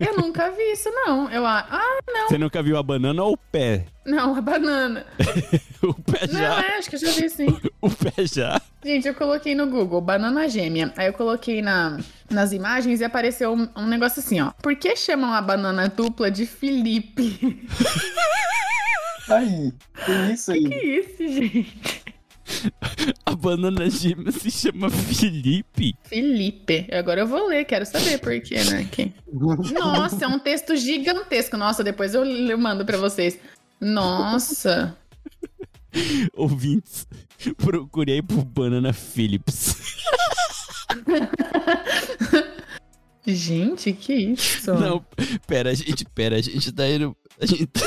Eu nunca vi isso, não. Eu, a- ah, Você nunca viu a banana ou o pé? não, a banana. O pé Não, já. é, acho que eu já vi sim. O pé já. Gente, eu coloquei no Google banana gêmea. Aí eu coloquei na, nas imagens e apareceu um, um negócio assim, ó. Por que chamam a banana dupla de Felipe? Aí, tem isso aí. que isso, gente? A banana gêmea se chama Felipe. Felipe. Agora eu vou ler, quero saber por quê, né? Que- Nossa, é um texto gigantesco. Nossa, depois eu, eu mando pra vocês. Nossa. Ouvintes, procurei por Banana Phillips. Gente, que isso? Não, pera, gente, pera, a gente tá indo. A gente tá-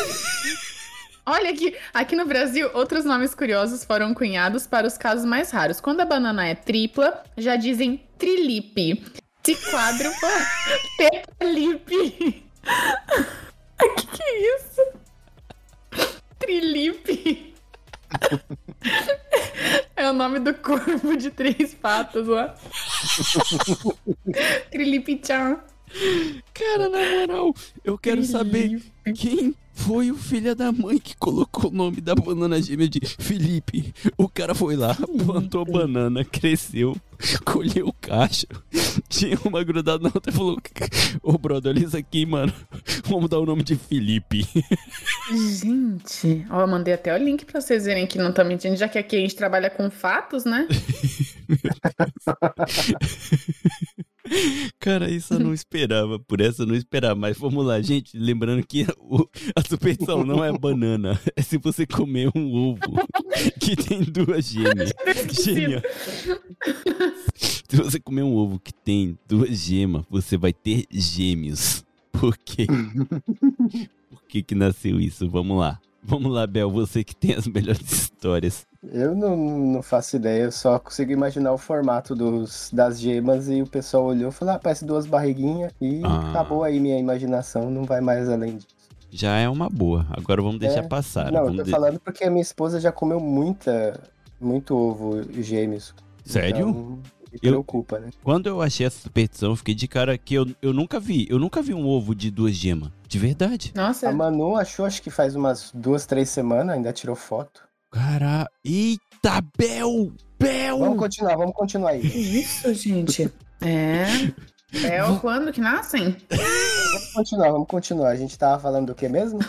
Olha aqui, aqui no Brasil, outros nomes curiosos foram cunhados para os casos mais raros. Quando a banana é tripla, já dizem trilipe. De quádrupla, tetralipe. que que é isso? Trilipe. É o nome do corpo de três patas lá. Trilipe-chan. Cara, na moral, eu quero saber quem foi o filho da mãe que colocou o nome da banana gêmea de Felipe. O cara foi lá, plantou banana, cresceu, colheu o cacho, tinha uma grudada na outra e falou: Ô brother, olha isso aqui, mano. Vamos dar o nome de Felipe. Gente, ó, eu mandei até o link pra vocês verem que não tá mentindo, já que aqui a gente trabalha com fatos, né? Cara, isso eu não esperava, por essa eu não esperava. Mas vamos lá, gente. Lembrando que a superstição não é banana. É se você comer um ovo que tem duas gêmeas. Gêmea. Se você comer um ovo que tem duas gemas, você vai ter gêmeos. Por quê? Por que que nasceu isso? Vamos lá. Vamos lá, Bel, você que tem as melhores histórias. Eu não, não faço ideia, eu só consigo imaginar o formato dos, das gemas e o pessoal olhou e falou, ah, parece duas barriguinhas e Ah. acabou aí minha imaginação, não vai mais além disso. Já é uma boa. Agora vamos deixar É. passar. não, eu Vamos tô de- falando porque a minha esposa já comeu muita, muito ovo gêmeos. Sério? Então, me Eu- preocupa, né? Quando eu achei essa superstição, eu fiquei de cara que eu, eu nunca vi. Eu nunca vi um ovo de duas gemas. De verdade. Nossa, A Manu achou, acho que faz umas duas, três semanas, ainda tirou foto. Cara, eita, Bel! Bel! Vamos continuar, vamos continuar aí. isso, gente? É. É o quando que nascem? Vamos continuar, vamos continuar. A gente tava falando do que mesmo?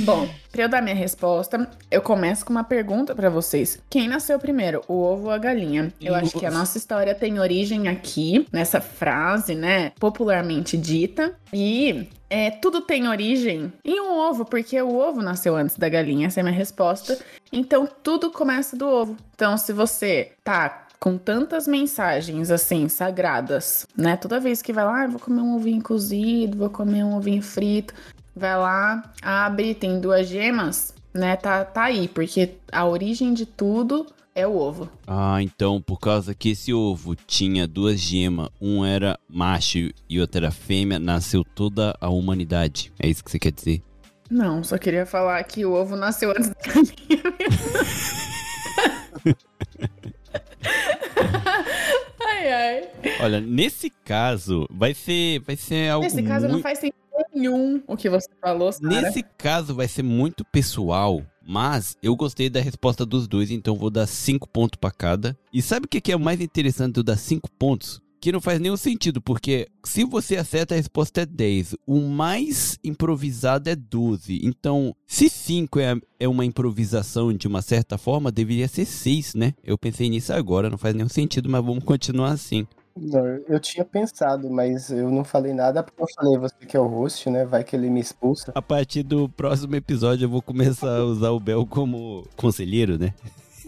Bom, pra eu dar minha resposta, eu começo com uma pergunta pra vocês. Quem nasceu primeiro, o ovo ou a galinha? Eu acho que a nossa história tem origem aqui, nessa frase, né, popularmente dita. E é, tudo tem origem em um ovo, porque o ovo nasceu antes da galinha, essa é a minha resposta. Então tudo começa do ovo. Então, se você tá com tantas mensagens assim, sagradas, né? Toda vez que vai lá, ah, vou comer um ovinho cozido, vou comer um ovinho frito. Vai lá, abre, tem duas gemas. né, tá, tá aí, porque a origem de tudo é o ovo. Ah, então por causa que esse ovo tinha duas gemas, um era macho e outro era fêmea, nasceu toda a humanidade. É isso que você quer dizer? Não, só queria falar que o ovo nasceu antes da galinha. ai, ai. Olha, nesse caso, vai ser, vai ser algo Nesse caso não muito... faz sentido nenhum o que você falou, Sara. Nesse caso vai ser muito pessoal, mas eu gostei da resposta dos dois, então vou dar 5 pontos pra cada. E sabe o que é o mais interessante eu dar 5 pontos? Que não faz nenhum sentido, porque se você acerta a resposta é 10, o mais improvisado é 12. Então, se 5 é, é uma improvisação de uma certa forma, deveria ser 6, né? Eu pensei nisso agora, não faz nenhum sentido, mas vamos continuar assim. Não, eu tinha pensado, mas eu não falei nada porque eu falei, você que é o host, né? Vai que ele me expulsa. A partir do próximo episódio eu vou começar a usar o Bel como conselheiro, né?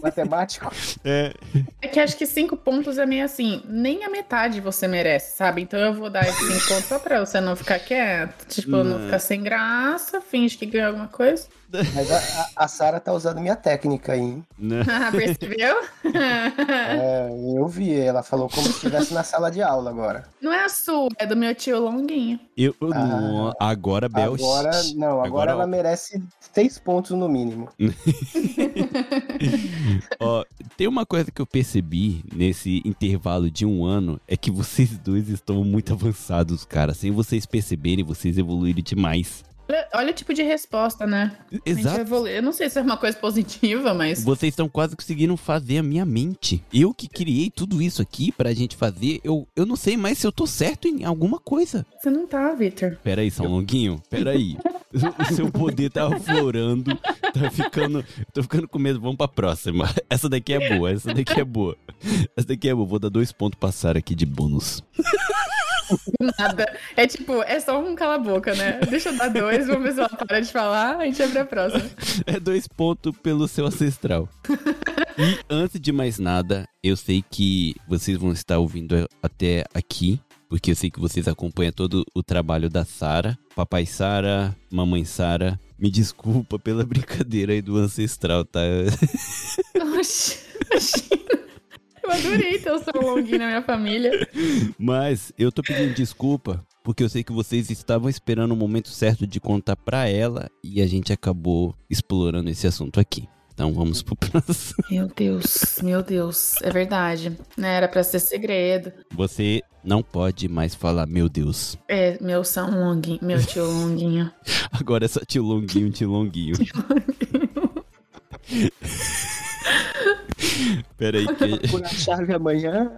Matemático. É. É que acho que cinco pontos é meio assim, nem a metade você merece, sabe? Então eu vou dar esses cinco pontos só pra você não ficar quieto. Tipo, não, Não. ficar sem graça, finge que ganhou alguma coisa. Mas a, a, Sara tá usando minha técnica aí, hein? Né? Ah, percebeu? É, eu vi, ela falou como se estivesse na sala de aula agora. Não é a sua, é do meu tio Longuinho. Eu, eu Ah. não- agora, Bel. Agora, não, agora, Agora, ela merece seis pontos no mínimo. Ó, tem uma coisa que eu percebi nesse intervalo de um ano é que vocês dois estão muito avançados, cara. Sem vocês perceberem, vocês evoluíram demais. Olha, olha o tipo de resposta, né? Exato. Eu não sei se é uma coisa positiva, mas. Vocês estão quase conseguindo fazer a minha mente. Eu que criei tudo isso aqui pra gente fazer, eu, eu não sei mais se eu tô certo em alguma coisa. Você não tá, Victor. Pera aí, São Longuinho, pera aí. O seu poder tá aflorando, tá ficando. Tô ficando com medo, vamos pra próxima. Essa daqui é boa, essa daqui é boa. Essa daqui é boa, vou dar dois pontos pra Sara aqui de bônus. Nada. É tipo, é só um cala-boca, né? Deixa eu dar dois, vamos ver se ela para de falar, a gente abre a próxima. É dois pontos pelo seu ancestral. E antes de mais nada, eu sei que vocês vão estar ouvindo até aqui, porque eu sei que vocês acompanham todo o trabalho da Sara. Papai Sara, mamãe Sara, me desculpa pela brincadeira aí do ancestral, tá? Oxi. Eu adorei ter o seu longuinho na minha família. Mas eu tô pedindo desculpa porque eu sei que vocês estavam esperando o momento certo de contar pra ela e a gente acabou explorando esse assunto aqui. Então vamos pro próximo. Meu Deus, meu Deus. É verdade. Né? Era pra ser segredo. Você não pode mais falar, meu Deus. É, meu São Longuinho, meu tio Longuinho. Agora é só tio longuinho, tio longuinho. Pera aí que... Por a chave amanhã,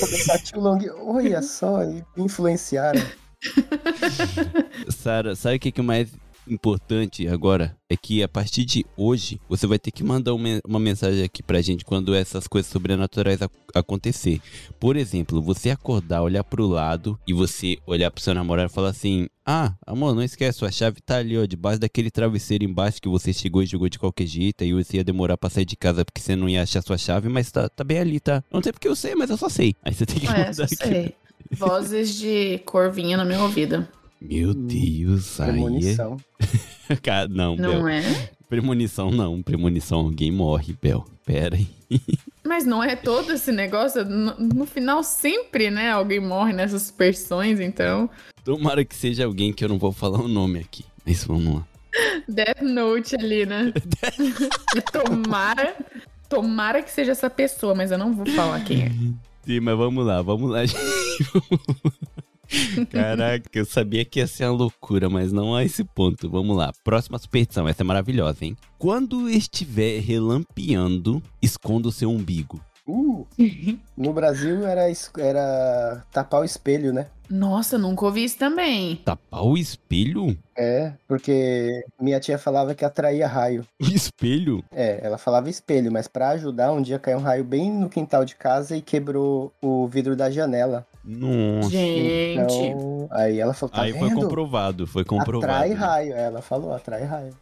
começar tio Long. Olha só, influenciaram. Sara, sabe o que que mais importante agora? É que a partir de hoje, você vai ter que mandar uma, mensagem aqui pra gente quando essas coisas sobrenaturais ac- acontecer. Por exemplo, você acordar, olhar pro lado e você olhar pro seu namorado e falar assim: Ah, amor, não esquece, sua chave tá ali, ó, debaixo daquele travesseiro embaixo que você chegou e jogou de qualquer jeito. Aí você ia demorar pra sair de casa porque você não ia achar sua chave, mas tá, tá bem ali, tá? Não sei porque eu sei, mas eu só sei. Aí você tem que É, mandar só aqui. sei. Vozes de corvinha no meu ouvido. Meu Deus, aí é... Premonição. Cara, não, Bel. Não é? Premonição não, premonição alguém morre, Bel. Pera aí. Mas não é todo esse negócio. No, no final, sempre, né? Alguém morre nessas superstições, então. Tomara que seja alguém que eu não vou falar o nome aqui. Mas vamos lá. Death Note ali, né? E tomara. Tomara que seja essa pessoa, mas eu não vou falar quem é. Sim, mas vamos lá, vamos lá, gente. Caraca, eu sabia que ia ser uma loucura, mas não a esse ponto. Vamos lá. Próxima superstição, essa é maravilhosa, hein? Quando estiver relampeando, esconda o seu umbigo. Uh, no Brasil era, era tapar o espelho, né? Nossa, nunca ouvi isso também. Tapar o espelho? É, porque minha tia falava que atraía raio. Espelho? É, ela falava espelho, mas pra ajudar, um dia caiu um raio bem no quintal de casa e quebrou o vidro da janela. Nossa. Gente. Então, aí ela falou, tá Aí foi vendo? comprovado, foi comprovado. Atrai raio. Ela falou, atrai raio.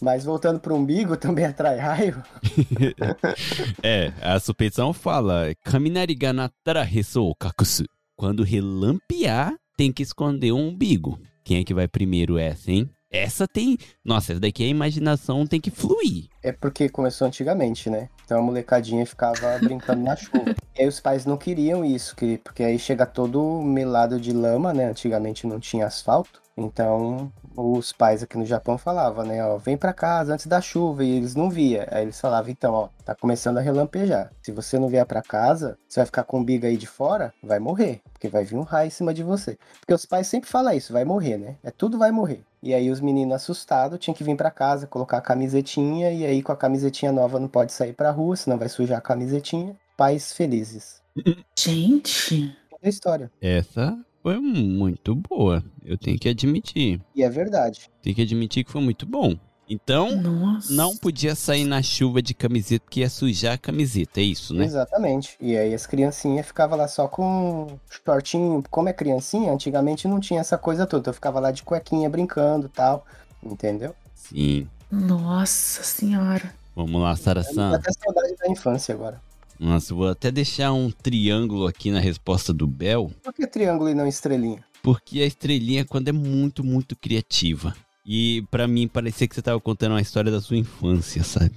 Mas voltando pro umbigo, também atrai raio. É, a superstição fala: Kaminari ga nattara heso o kakusu. Quando relampear, tem que esconder o umbigo. Quem é que vai primeiro essa, hein? Essa tem. Nossa, essa daqui a imaginação tem que fluir. É porque começou antigamente, né? Então a molecadinha ficava brincando na chuva. E aí os pais não queriam isso, que- porque aí chega todo melado de lama, né? Antigamente não tinha asfalto. Então os pais aqui no Japão falavam, né? Ó, vem pra casa antes da chuva. E eles não via. Aí eles falavam, então, ó, tá começando a relampejar. Se você não vier pra casa, você vai ficar com o biga aí de fora, vai morrer. Porque vai vir um raio em cima de você. Porque os pais sempre falam isso, vai morrer, né? É tudo vai morrer. E aí os meninos assustados tinham que vir pra casa, colocar a camisetinha, e aí com a camisetinha nova não pode sair pra rua, senão vai sujar a camisetinha. Pais felizes. Gente. É a história. Essa foi muito boa. Eu tenho que admitir. E é verdade. Tenho que admitir que foi muito bom. Então, Nossa. não podia sair na chuva de camiseta porque ia sujar a camiseta, é isso, né? Exatamente. E aí as criancinhas ficavam lá só com shortinho. Como é criancinha, antigamente não tinha essa coisa toda. Eu ficava lá de cuequinha brincando e tal. Entendeu? Sim. Nossa senhora. Vamos lá, Sara Eu San. até saudade da infância agora. Nossa, vou até deixar um triângulo aqui na resposta do Bel, Por que triângulo e não estrelinha? porque a estrelinha quando é muito, muito criativa. E pra mim parecia que você tava contando uma história da sua infância, sabe?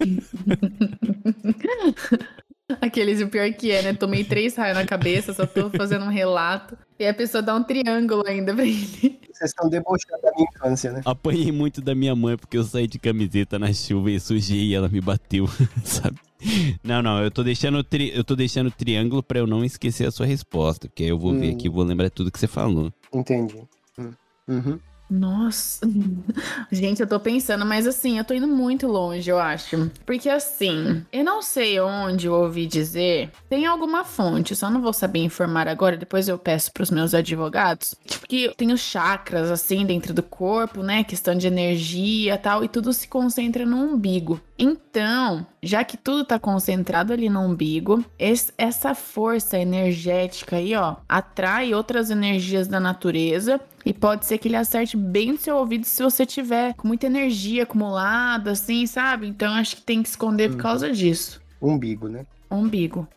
Aqueles, o pior que é, né? Tomei três raios na cabeça, só tô fazendo um relato. E a pessoa dá um triângulo ainda pra ele. Vocês estão debochando da minha infância, né? Apanhei muito da minha mãe porque eu saí de camiseta na chuva e sujei e ela me bateu, sabe? Não, não, eu tô deixando tri... eu tô deixando triângulo pra eu não esquecer a sua resposta, porque aí eu vou ver Hum. aqui e vou lembrar tudo que você falou. Entendi. Hum. Uhum. Nossa. Gente, eu tô pensando, mas assim, eu tô indo muito longe, eu acho. Porque assim, eu não sei onde eu ouvi dizer. Tem alguma fonte, só não vou saber informar agora, depois eu peço pros meus advogados. Tipo, que tem os chakras, assim, dentro do corpo, né? Questão de energia e tal, e tudo se concentra no umbigo. Então, já que tudo tá concentrado ali no umbigo, es- essa força energética aí, ó, atrai outras energias da natureza e pode ser que ele acerte bem no seu ouvido se você tiver com muita energia acumulada, assim, sabe? Então acho que tem que esconder por Uhum. causa disso. Umbigo, né? Umbigo.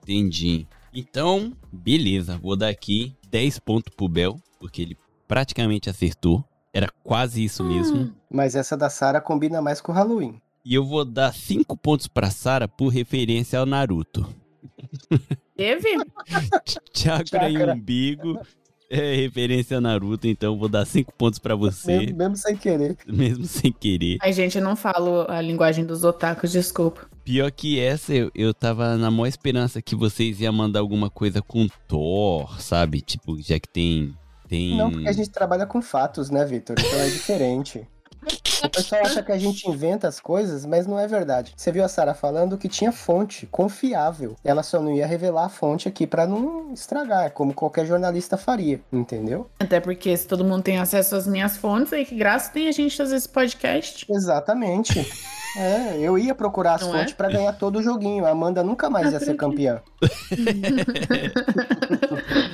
Entendi. Então, beleza, vou dar aqui 10 pontos pro Bel, porque ele praticamente acertou. Era quase isso mesmo. Mas essa da Sara combina mais com o Halloween. E eu vou dar 5 pontos pra Sara por referência ao Naruto. Teve? Chakra e umbigo é referência a Naruto, então eu vou dar 5 pontos pra você, Mesmo, mesmo sem querer. mesmo sem querer. Ai, gente, eu não falo a linguagem dos otakus, desculpa. Pior que essa, eu, eu tava na maior esperança que vocês iam mandar alguma coisa com Thor, sabe? Tipo, já que tem. Tem. Não, porque a gente trabalha com fatos, né, Vitor? Então é diferente. O pessoal acha que a gente inventa as coisas, mas não é verdade. Você viu a Sara falando que tinha fonte confiável. Ela só não ia revelar a fonte aqui pra não estragar, como qualquer jornalista faria, entendeu? Até porque se todo mundo tem acesso às minhas fontes, aí que graça tem a gente fazer esse podcast. Exatamente. É, eu ia procurar as Não é? fontes pra ganhar todo o joguinho. A Amanda nunca mais ia ser campeã.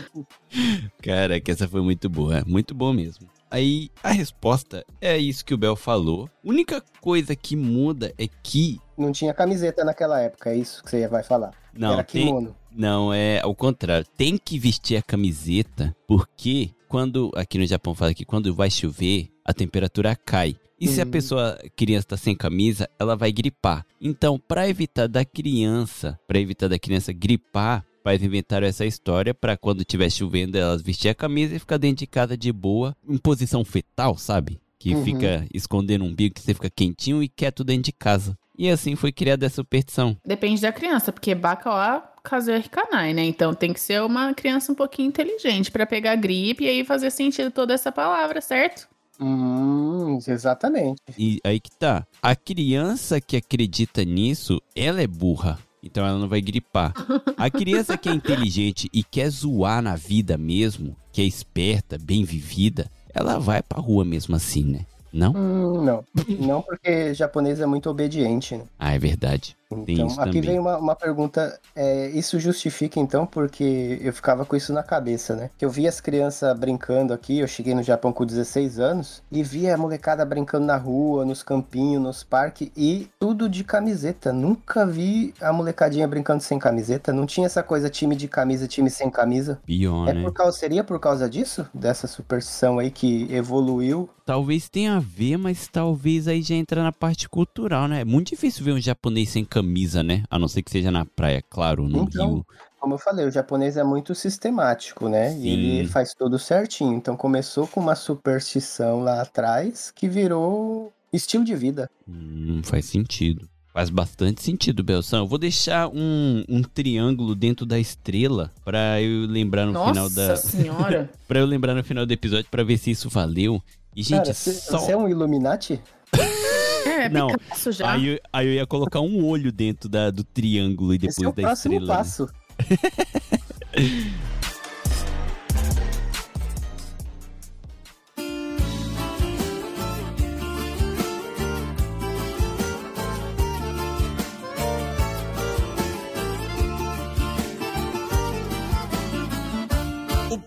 Cara, que essa foi muito boa. Muito boa mesmo. Aí a resposta é isso que o Bel falou. Única coisa que muda é que. Não tinha camiseta naquela época, é isso que você vai falar. Não, Era tem, kimono. Não, é ao contrário. Tem que vestir a camiseta porque quando aqui no Japão fala que quando vai chover, a temperatura cai. E se a Hum. pessoa a criança tá sem camisa, ela vai gripar. Então, para evitar da criança, para evitar da criança gripar, pais inventaram essa história para quando tiver chovendo elas vestir a camisa e ficar dentro de casa de boa, em posição fetal, sabe? Que Uhum. fica escondendo um umbigo, que você fica quentinho e quieto dentro de casa. E assim foi criada essa superstição. Depende da criança, porque Bacauá Kazuya Hikanai, né? Então tem que ser uma criança um pouquinho inteligente pra pegar gripe e aí fazer sentido toda essa palavra, certo? Hum, exatamente. E aí que tá. A criança que acredita nisso, ela é burra. Então ela não vai gripar. A criança que é inteligente e quer zoar na vida mesmo, que é esperta, bem vivida, ela vai pra rua mesmo assim, né? Não? Hum, não. Não porque japonês é muito obediente, né? Ah, é verdade. Então, aqui também. vem uma, uma pergunta. é, isso justifica, então, porque eu ficava com isso na cabeça, né? Que eu via as crianças brincando aqui, eu cheguei no Japão com 16 anos, e via a molecada brincando na rua, nos campinhos, nos parques, e tudo de camiseta. Nunca vi a molecadinha brincando sem camiseta. Não tinha essa coisa time de camisa, time sem camisa. Pior, É né? por causa, seria por causa disso? Dessa superstição aí que evoluiu? Talvez tenha a ver, mas talvez aí já entra na parte cultural, né? É muito difícil ver um japonês sem camisa, né? A não ser que seja na praia, claro, no Então, Rio. Como eu falei, o japonês é muito sistemático, né? Sim. E ele faz tudo certinho. Então começou com uma superstição lá atrás que virou estilo de vida. Hum, faz sentido. Faz bastante sentido, Belção. Eu vou deixar um, um triângulo dentro da estrela pra eu lembrar no final Nossa da. senhora. Pra eu lembrar no final do episódio pra ver se isso valeu. E, gente, Cara, você só. você é um Illuminati? É, Não, Picasso já. Aí, eu- aí eu ia colocar um olho dentro da, do triângulo e Esse depois é o da próximo estrela. né? passo.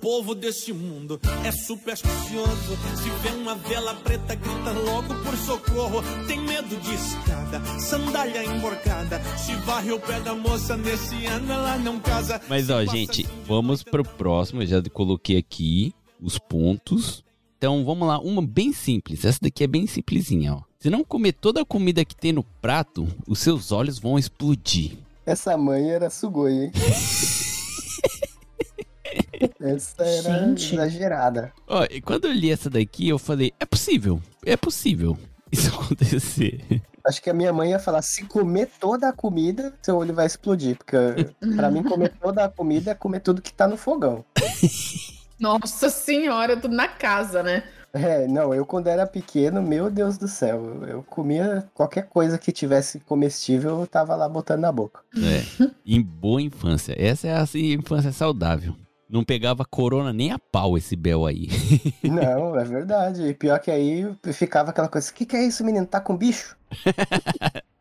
povo deste mundo é supersticioso. Se vê uma vela preta, grita logo por socorro. Tem medo de escada, sandália emborcada. Se varre o pé da moça, nesse ano ela não casa. Mas ó, gente, vamos pro próximo. Eu já coloquei aqui os pontos. Então vamos lá, uma bem simples. Essa daqui é bem simplesinha, ó. Se não comer toda a comida que tem no prato, os seus olhos vão explodir. Essa mãe era sugoi, hein? Essa era Gente. exagerada. Ó, e quando eu li essa daqui, eu falei, é possível, é possível isso acontecer. Acho que a minha mãe ia falar: se comer toda a comida, seu olho vai explodir. Porque pra mim, comer toda a comida é comer tudo que tá no fogão. Nossa senhora, tudo na casa, né? É, não, eu quando era pequeno, meu Deus do céu, eu, comia qualquer coisa que tivesse comestível, eu tava lá botando na boca. É, em boa infância. Essa é a assim, infância saudável. Não pegava corona nem a pau esse Bel aí. Não, é verdade. E pior que aí ficava aquela coisa: o que, que é isso, menino? Tá com bicho?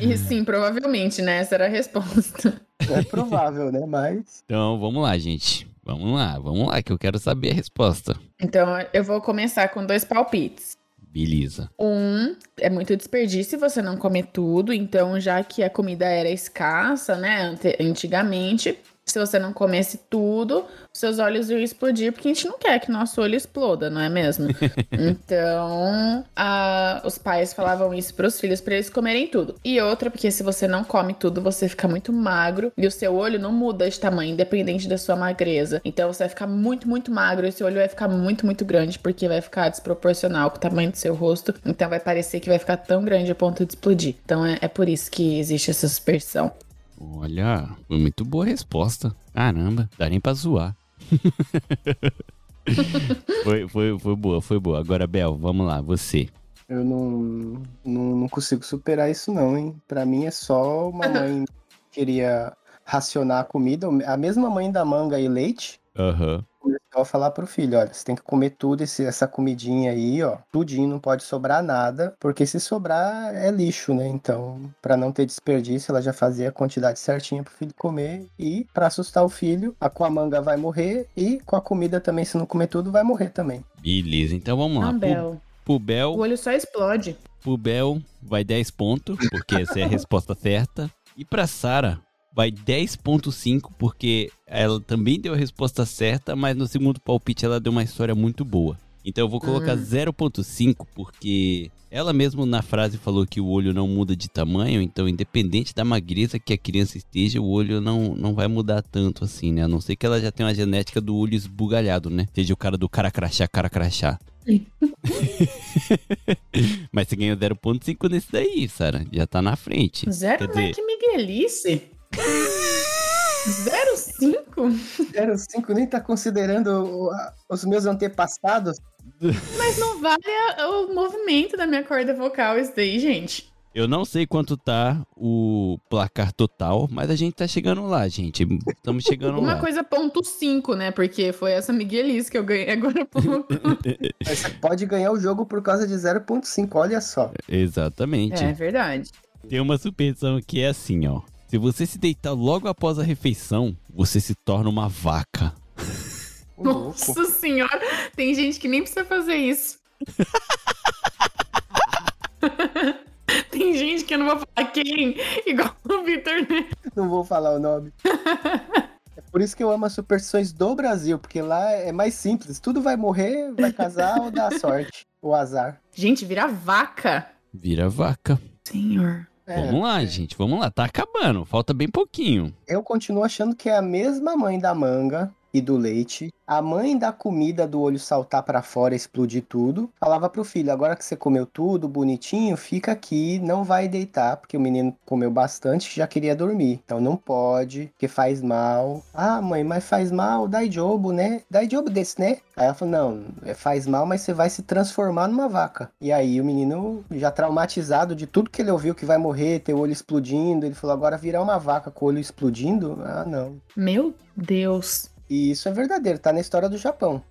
E sim, provavelmente, né? Essa era a resposta. É provável, né? Mas. Então, vamos lá, gente. Vamos lá, vamos lá, que eu quero saber a resposta. Então, eu vou começar com dois palpites. Beleza. Um, é muito desperdício você não comer tudo, então já que a comida era escassa, né, antigamente, se você não comesse tudo, seus olhos iam explodir, porque a gente não quer que nosso olho exploda, não é mesmo? então, a- os pais falavam isso pros filhos, pra eles comerem tudo. E outra, porque se você não come tudo, você fica muito magro e o seu olho não muda de tamanho, independente da sua magreza. Então, você vai ficar muito, muito magro e seu olho vai ficar muito, muito grande, porque vai ficar desproporcional com o tamanho do seu rosto. Então, vai parecer que vai ficar tão grande a ponto de explodir. Então, é, é por isso que existe essa superstição. Olha, foi muito boa a resposta. Caramba, dá nem pra zoar. foi, foi, foi boa, foi boa. Agora, Bel, vamos lá, você. Eu não, não, não consigo superar isso, não, hein? Pra mim é só uma mãe que queria racionar a comida. A mesma mãe da manga e leite Aham. começou a falar pro filho: olha, você tem que comer tudo esse, essa comidinha aí, ó. Tudinho, não pode sobrar nada, porque se sobrar é lixo, né? Então, pra não ter desperdício, ela já fazia a quantidade certinha pro filho comer. E pra assustar o filho, a com a manga vai morrer e com a comida também, se não comer tudo, vai morrer também. Beleza, então vamos lá. Ah, Pro, Bel. pro O olho só explode. pro Bel vai 10 pontos, porque essa é a resposta certa. E pra Sara vai 10.5, porque ela também deu a resposta certa, mas no segundo palpite ela deu uma história muito boa. Então eu vou colocar 0.5, porque ela mesmo na frase falou que o olho não muda de tamanho, então independente da magreza que a criança esteja, o olho não, não vai mudar tanto assim, né? A não ser que ela já tenha uma genética do olho esbugalhado, né? Seja o cara do cara crachá, cara crachá. Mas você ganhou 0.5 nesse daí, Sara. Já tá na frente. Zero, Quer né? dizer- Que miguelice. Zero cinco? 05 nem tá considerando os meus antepassados. Mas não vale a- o movimento da minha corda vocal isso daí, gente. Eu não sei quanto tá o placar total, mas a gente tá chegando lá, gente. Estamos chegando Uma lá. coisa ponto 5, né? Porque foi essa miguelice que eu ganhei agora pouco. Você pode ganhar o jogo por causa de 0.5, olha só. Exatamente. é verdade. Tem uma superstição que é assim, ó. Se você se deitar logo após a refeição, você se torna uma vaca. Nossa senhora, tem gente que nem precisa fazer isso. tem gente que eu não vou falar quem, igual o Vitor, né? Não vou falar o nome. É por isso que eu amo as superstições do Brasil, porque lá é mais simples. Tudo vai morrer, vai casar ou dar sorte. O azar. Gente, vira vaca. Vira vaca. Senhor. É, Vamos lá, gente. Vamos lá. Tá acabando. Falta bem pouquinho. eu continuo achando que é a mesma mãe da manga e do leite, a mãe da comida do olho saltar pra fora explodir tudo, falava pro filho: agora que você comeu tudo bonitinho, fica aqui, não vai deitar, porque o menino comeu bastante já queria dormir. Então não pode, porque faz mal. Ah, mãe, mas faz mal, dá jobo, né? Dá jobo desse, né? Aí ela falou: não, é, faz mal, mas você vai se transformar numa vaca. E aí o menino, já traumatizado de tudo que ele ouviu que vai morrer, ter o olho explodindo, ele falou: agora virar uma vaca com o olho explodindo? Ah, não. Meu Deus. E isso é verdadeiro, tá na história do Japão.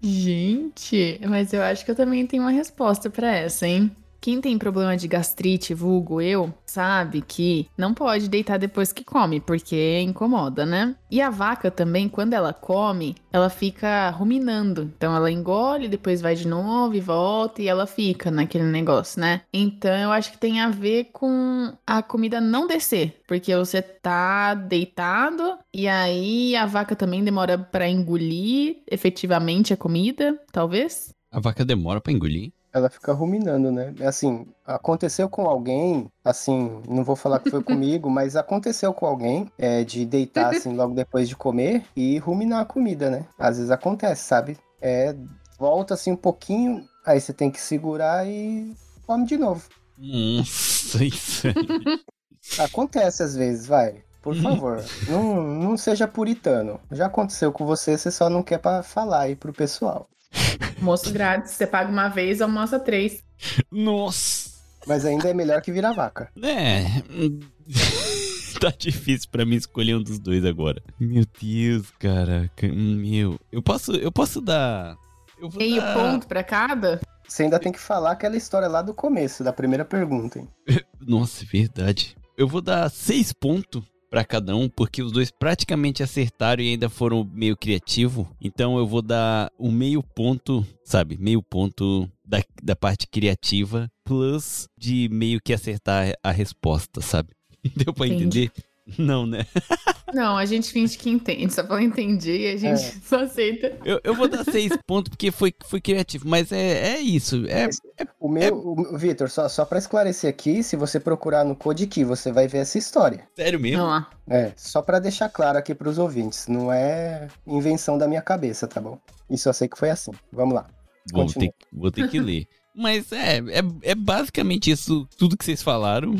Gente, mas eu acho que eu também tenho uma resposta pra essa, hein? Quem tem problema de gastrite, vulgo eu, sabe que não pode deitar depois que come, porque incomoda, né? E a vaca também, quando ela come, ela fica ruminando. Então ela engole, depois vai de novo e volta e ela fica naquele negócio, né? Então eu acho que tem a ver com a comida não descer, porque você tá deitado e aí a vaca também demora pra engolir efetivamente a comida, talvez. A vaca demora pra engolir. Ela fica ruminando, né? Assim, aconteceu com alguém, assim, não vou falar que foi comigo, mas aconteceu com alguém é, de deitar assim logo depois de comer e ruminar a comida, né? Às vezes acontece, sabe? É, volta assim um pouquinho, aí você tem que segurar e come de novo. Isso é... Acontece às vezes, vai. Por favor, não, não seja puritano. Já aconteceu com você, você só não quer pra falar aí pro pessoal. Almoço grátis, você paga uma vez, almoça três. Nossa. Mas ainda é melhor que virar vaca. É. tá difícil pra mim escolher um dos dois agora. Meu Deus, caraca. Meu. Eu posso, eu posso dar. Eu vou Meio dar... ponto pra cada? Você ainda tem que falar aquela história lá do começo, da primeira pergunta, hein? Nossa, é verdade. Eu vou dar seis pontos pra cada um, porque os dois praticamente acertaram e ainda foram meio criativo. Então eu vou dar um meio ponto, sabe? Meio ponto da, da parte criativa, plus de meio que acertar a resposta, sabe? Deu pra Entendi. entender? Não, né? Não, a gente finge que entende, só fala entendi e a gente É. só aceita. Eu, eu vou dar seis pontos porque foi, foi criativo, mas é, é isso. É, O meu, o, Vitor, só, só pra esclarecer aqui, se você procurar no Codiki, você vai ver essa história. sério mesmo. Lá. É, só pra deixar claro aqui pros ouvintes, não é invenção da minha cabeça, tá bom? Isso eu sei que foi assim. Vamos lá. Vou ter, vou ter que ler. Mas é, é, é basicamente isso, tudo que vocês falaram.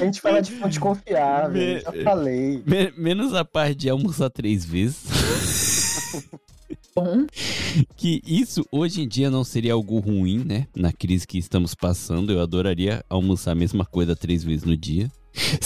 A gente fala de fonte confiável, eu já falei. Me- menos a parte de almoçar três vezes. Bom, que isso hoje em dia não seria algo ruim, né? Na crise que estamos passando, eu adoraria almoçar a mesma coisa três vezes no dia.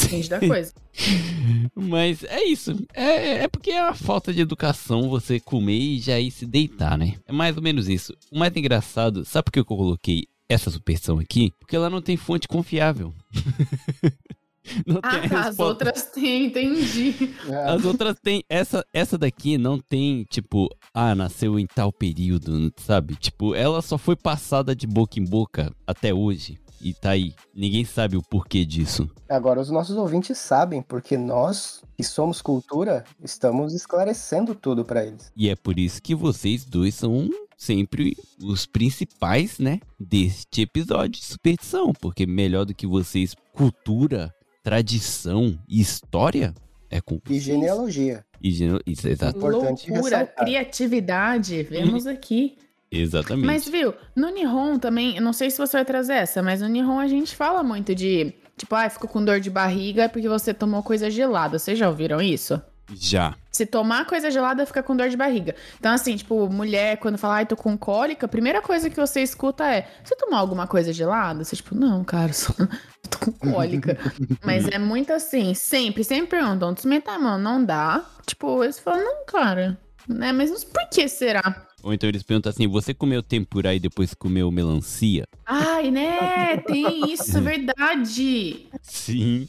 depende da coisa. Mas é isso. É, é porque é a falta de educação você comer e já ir se deitar, né? É mais ou menos isso. O mais engraçado, sabe por que eu coloquei essa superstição aqui? Porque ela não tem fonte confiável. não Ah, as outras têm, entendi. É, As outras tem. Essa, essa daqui não tem, tipo, ah, nasceu em tal período, sabe? Tipo, ela só foi passada de boca em boca até hoje. E tá aí. Ninguém sabe o porquê disso. Agora os nossos ouvintes sabem, porque nós, que somos cultura, estamos esclarecendo tudo pra eles. E é por isso que vocês dois são sempre os principais, né? Deste episódio de superstição. Porque melhor do que vocês, cultura, tradição e história é com E genealogia. E gene- Isso, exato. Importante Loucura, ressaltar. criatividade, vemos aqui. Exatamente. Mas viu, no Nihon também, não sei se você vai trazer essa, mas no Nihon a gente fala muito de, tipo, ah, ficou com dor de barriga porque você tomou coisa gelada. Vocês já ouviram isso? Já. Se tomar coisa gelada, fica com dor de barriga. Então, assim, tipo, mulher, quando fala, ai, tô com cólica, a primeira coisa que você escuta é: você tomou alguma coisa gelada? Você, tipo, não, cara, só tô com cólica. Mas é muito assim, sempre, sempre perguntam, a mão, não dá. Tipo, eles falam, não, cara, né? Mas por que será? Ou então eles perguntam assim: você comeu tempura e depois comeu melancia? Ai, né? Tem isso, verdade. Sim.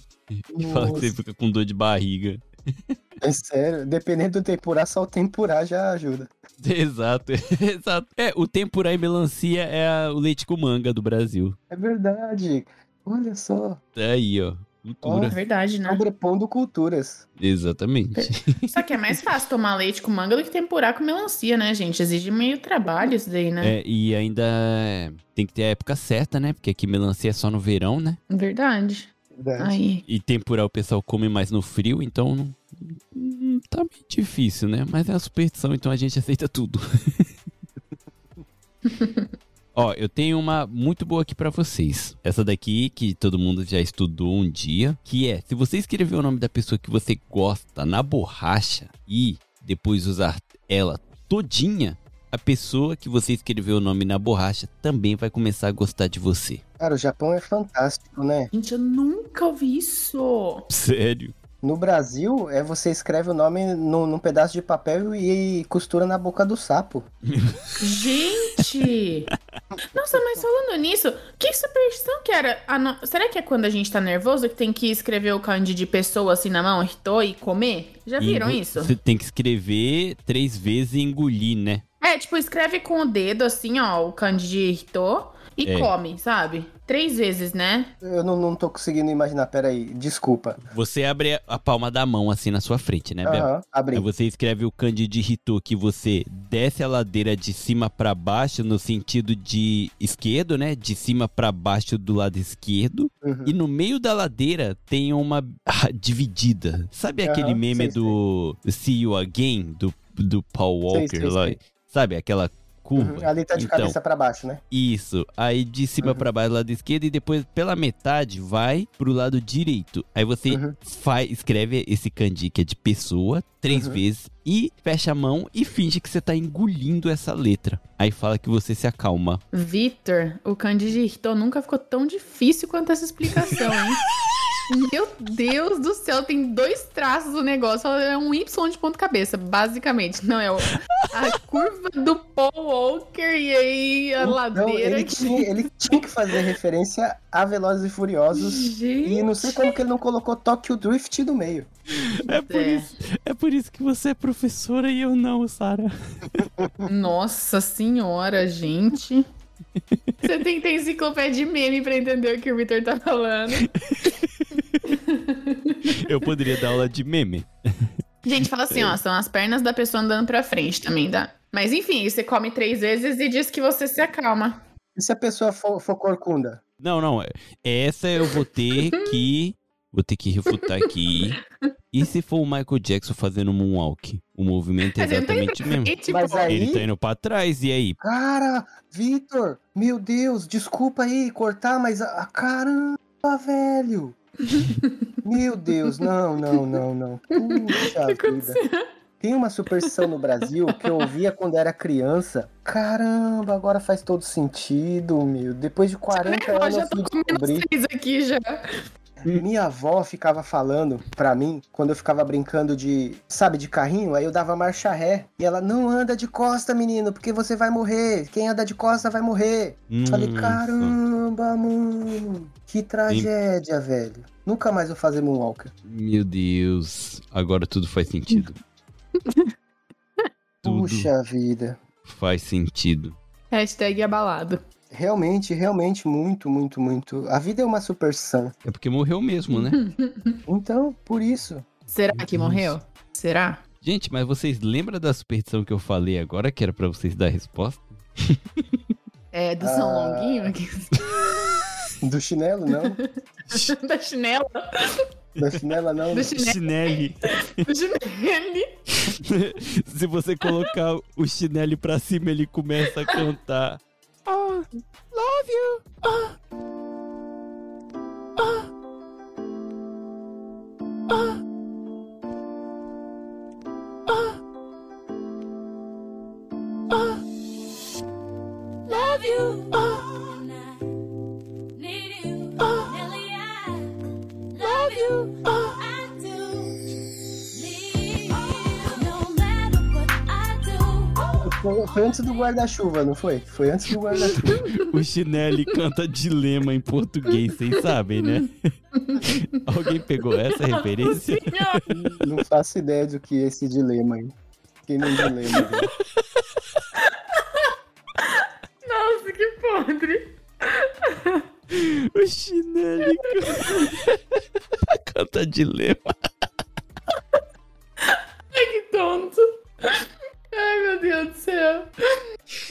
E fala que você fica com dor de barriga. É sério, dependendo do tempurá, só o tempurá já ajuda. Exato, exato. É, o tempura e melancia é a- o leite com manga do Brasil. É verdade. Olha só. É aí, ó. É Cultura. verdade, né? Sobrepondo culturas. Exatamente. Só que é mais fácil tomar leite com manga do que tempurar com melancia, né, gente? Exige meio trabalho isso daí, né? É, e ainda tem que ter a época certa, né? Porque aqui melancia é só no verão, né? Verdade. Verdade. Aí. E tempura o pessoal come mais no frio, então não, não tá meio difícil, né? Mas é uma superstição, então a gente aceita tudo. Ó, eu tenho uma muito boa aqui pra vocês. Essa daqui que todo mundo já estudou um dia, que é, se você escrever o nome da pessoa que você gosta na borracha e depois usar ela todinha, a pessoa que você escreveu o nome na borracha também vai começar a gostar de você. Cara, o Japão é fantástico, né? Gente, eu nunca ouvi isso. Sério? No Brasil, é você escreve o nome num, num pedaço de papel e costura na boca do sapo. Gente! Nossa, mas falando nisso, que superstição que era? Ah, não- Será que é quando a gente tá nervoso que tem que escrever o kanji de pessoa assim na mão, hitou e comer? Já viram Engo- isso? Você tem que escrever três vezes e engolir, né? É, tipo, escreve com o dedo assim, ó, o kanji de hitou e É. come, sabe? Três vezes, né? Eu não, não tô conseguindo imaginar, peraí, desculpa. Você abre a palma da mão assim na sua frente, né, Bel? Aham, abri. Aí você escreve o kanji de Hito que você desce a ladeira de cima pra baixo no sentido de esquerdo, né? De cima pra baixo do lado esquerdo. Uhum. E no meio da ladeira tem uma ah, dividida. Sabe aquele meme sei, do See You Again, do, do Paul Sei, Walker sei, lá? sei. Sabe aquela curva? Uhum, Ali tá de Então, cabeça pra baixo, né? Isso. Aí de cima Uhum. pra baixo, lado esquerdo, e depois pela metade vai pro lado direito. Aí você Uhum. faz, escreve esse kanji que é de pessoa três Uhum. vezes e fecha a mão e finge que você tá engolindo essa letra. Aí fala que você se acalma. Vitor, o kanji de hitou nunca ficou tão difícil quanto essa explicação, hein? Meu Deus do céu, tem dois traços do negócio. É um Y de ponto cabeça, basicamente. Não, é o- a curva do Paul Walker e aí a Então, ladeira ele, que... tinha, ele tinha que fazer referência a Velozes e Furiosos. Gente, E não sei como que ele não colocou Tokyo Drift no meio. É por, É. Isso, é por isso que você é professora e eu não, Sara. nossa senhora, gente. Você tem que ter enciclopédia de meme pra entender o que o Vitor tá falando. Eu poderia dar aula de meme. Gente, fala assim, ó, são as pernas da pessoa andando pra frente também, dá. Mas enfim, você come três vezes e diz que você se acalma. E se a pessoa for, for corcunda? Não, não. é- Essa eu vou ter que. Vou ter que refutar aqui. E se for o Michael Jackson fazendo moonwalk? O movimento é exatamente mesmo. E, tipo, Mas aí- Ele tá indo pra trás, e aí? Cara, Vitor, meu Deus, desculpa aí cortar, mas a, a- caramba, velho. Meu Deus, não, não, não, não. Puxa vida. Tem uma superstição no Brasil que eu ouvia quando era criança. Caramba, agora faz todo sentido, meu. Depois de 40 eu anos já eu tô comendo descobrir. seis aqui já. Minha avó ficava falando pra mim, quando eu ficava brincando de, sabe, de carrinho, aí eu dava marcha ré. E ela, não anda de costa, menino, porque você vai morrer. Quem anda de costa vai morrer. Falei, Nossa. caramba, mano. Que tragédia, velho. Nunca mais vou fazer Moonwalker. Meu Deus. Agora tudo faz sentido. tudo Puxa vida. faz sentido. Hashtag abalado. Realmente, realmente, muito, muito, muito. A vida é uma superstição. É porque morreu mesmo, né? Então, por isso. Será que morreu? Será? Gente, mas vocês lembram da superstição que eu falei agora, que era pra vocês dar a resposta? É, do São Ah. Longuinho aqui. Do chinelo, não. da chinela. Da chinela, não. Do chinelo. Do chinelo. Se você colocar o chinele pra cima, ele começa a cantar. Ah, love you. Ah. Antes do guarda-chuva, não foi? Foi antes do guarda-chuva. O Chinelli canta dilema em português, vocês sabem, né? Alguém pegou essa referência? não faço ideia do que é esse dilema aí. Fiquei num dilema. né? Nossa, que podre. O Chinelli canta, canta dilema. Ai, que tonto. Ai, meu Deus do céu.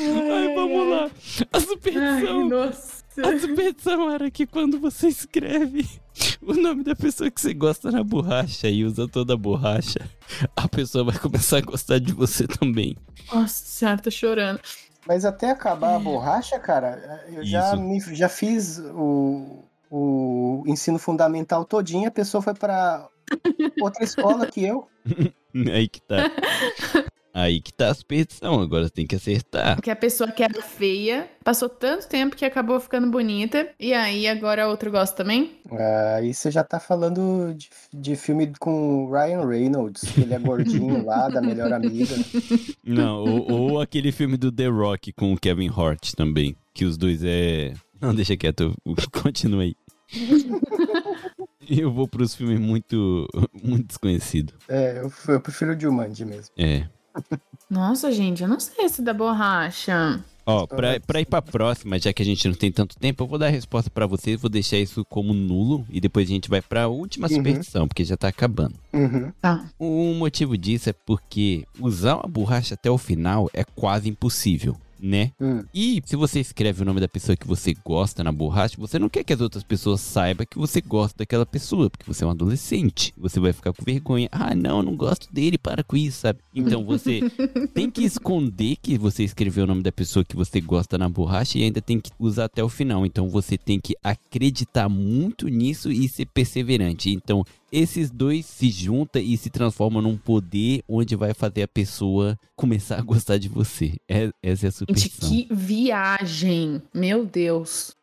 Ai, vamos lá. A Ai, superstição. nossa. A superstição era que quando você escreve o nome da pessoa que você gosta na borracha e usa toda a borracha, a pessoa vai começar a gostar de você também. Nossa senhora, tô chorando. Mas até acabar a borracha, cara, eu já, me- já fiz o, o ensino fundamental todinho, a pessoa foi pra outra escola que eu. Aí que tá. Aí que tá a superstição, agora tem que acertar. Porque a pessoa que era feia passou tanto tempo que acabou ficando bonita. E aí agora a outra gosta também? Aí você já tá falando de, de filme com o Ryan Reynolds, que ele é gordinho lá, da melhor amiga. Não, ou, ou aquele filme do The Rock com o Kevin Hart também, que os dois é... Não, deixa quieto, continua aí. Eu vou pros filmes muito, muito desconhecidos. É, eu, eu prefiro o Jumanji mesmo. É. Nossa, gente, eu não sei esse da borracha. Ó, pra, pra ir pra próxima, já que a gente não tem tanto tempo, eu vou dar a resposta pra vocês, vou deixar isso como nulo e depois a gente vai pra última Uhum. superstição, porque já tá acabando. Uhum. Tá. O motivo disso é porque usar uma borracha até o final é quase impossível, né? Hum. E se você escreve o nome da pessoa que você gosta na borracha, você não quer que as outras pessoas saibam que você gosta daquela pessoa, porque você é um adolescente. Você vai ficar com vergonha. Ah, não, não gosto dele, para com isso, sabe? Então você tem que esconder que você escreveu o nome da pessoa que você gosta na borracha e ainda tem que usar até o final. Então você tem que acreditar muito nisso e ser perseverante. Então esses dois se juntam e se transformam num poder onde vai fazer a pessoa começar a gostar de você. É, essa é a Gente, superstição. que viagem. Meu Deus.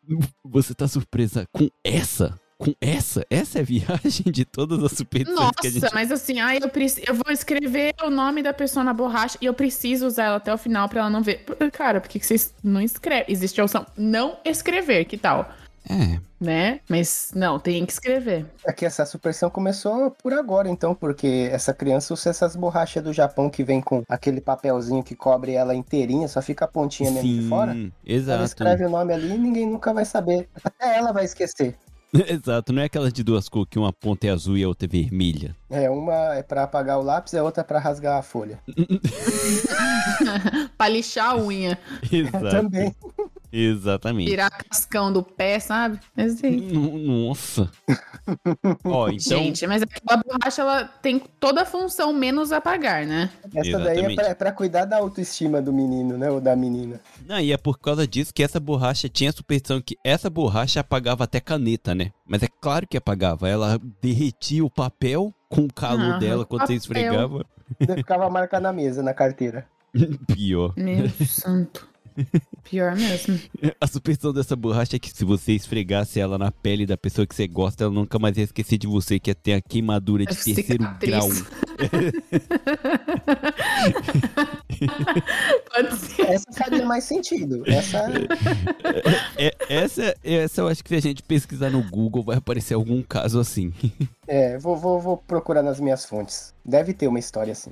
Você tá surpresa com essa? Com essa? Essa é a viagem de todas as superstições que a Nossa, gente... mas assim, ai, eu, preci- eu vou escrever o nome da pessoa na borracha e eu preciso usar ela até o final pra ela não ver. Cara, por que que vocês não escrevem? Existe a opção não escrever, que tal? É, Né? Mas não, tem que escrever. É que essa superstição começou por agora, então, porque essa criança usa essas borrachas do Japão que vem com aquele papelzinho que cobre ela inteirinha, só fica a pontinha mesmo de fora. sim, Ela exato. escreve o nome ali e ninguém nunca vai saber. Até ela vai esquecer. Exato, não é aquela de duas cores que uma ponta é azul e a outra é vermelha. É, uma é pra apagar o lápis, a outra é pra rasgar a folha. pra lixar a unha, Exato. Também. Exatamente. tirar cascão do pé, sabe? Mas, assim, No- Nossa. Ó, então. Gente, mas aquela borracha ela tem toda a função menos apagar, né? Essa daí é Exatamente. pra, é pra cuidar da autoestima do menino, né? Ou da menina. Não, e é por causa disso que essa borracha tinha a superstição que essa borracha apagava até caneta, né? Mas é claro que apagava. Ela derretia o papel com o calor Ah, dela quando você papel. esfregava. Daí ficava a marca na mesa, na carteira. Pior. Meu santo. Pior mesmo. A superstição dessa borracha é que se você esfregasse ela na pele da pessoa que você gosta, ela nunca mais ia esquecer de você, que ia ter a queimadura de É terceiro cicatriz. grau. Pode ser. Essa faria mais sentido. Essa. É, essa, essa eu acho que se a gente pesquisar no Google vai aparecer algum caso assim. É, vou, vou, vou procurar nas minhas fontes. Deve ter uma história assim.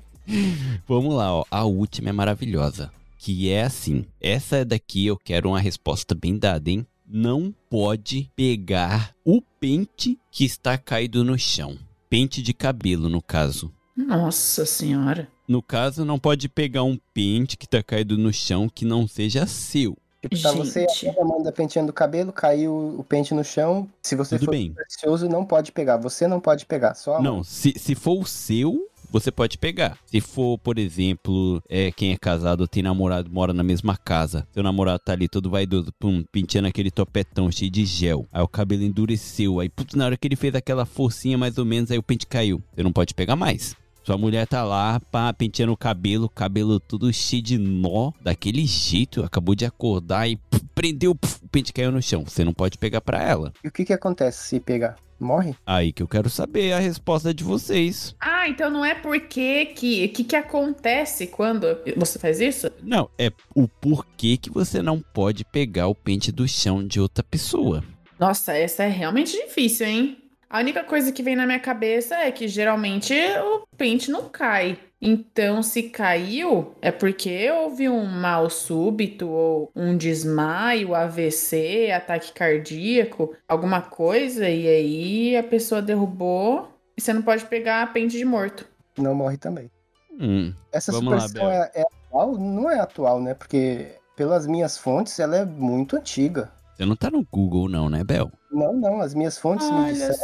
Vamos lá, ó. A última é maravilhosa. Que é assim. Essa daqui eu quero uma resposta bem dada, hein? Não pode pegar o pente que está caído no chão. Pente de cabelo, no caso. Nossa senhora. No caso, não pode pegar um pente que tá caído no chão que não seja seu. Tipo, tá você manda penteando o cabelo, caiu o pente no chão. Se você Tudo for bem. precioso, não pode pegar. Você não pode pegar, só Não, se, se for o seu, você pode pegar. Se for, por exemplo, é, quem é casado tem namorado, mora na mesma casa. Seu namorado tá ali todo vaidoso, pum, penteando aquele topetão cheio de gel. Aí o cabelo endureceu. Aí, putz, na hora que ele fez aquela forcinha mais ou menos, aí o pente caiu. Você não pode pegar mais. Sua mulher tá lá, pá, penteando o cabelo, cabelo tudo cheio de nó, daquele jeito, acabou de acordar e prendeu, puf, o pente caiu no chão. Você não pode pegar pra ela. E o que que acontece se pegar? Morre. Aí que eu quero saber a resposta de vocês. Ah, então não é porque que que que acontece quando você faz isso? Não, é o porquê que você não pode pegar o pente do chão de outra pessoa. Nossa, essa é realmente difícil, hein? A única coisa que vem na minha cabeça é que geralmente o pente não cai. Então, se caiu, é porque houve um mal súbito ou um desmaio, AVC, ataque cardíaco, alguma coisa, e aí a pessoa derrubou e você não pode pegar a pente de morto. Não morre também. Hum, Essa lá, superstição é, é atual? Não é atual, né? Porque pelas minhas fontes ela é muito antiga. Você não tá no Google não, né, Bel? Não, não, as minhas fontes me Olha disseram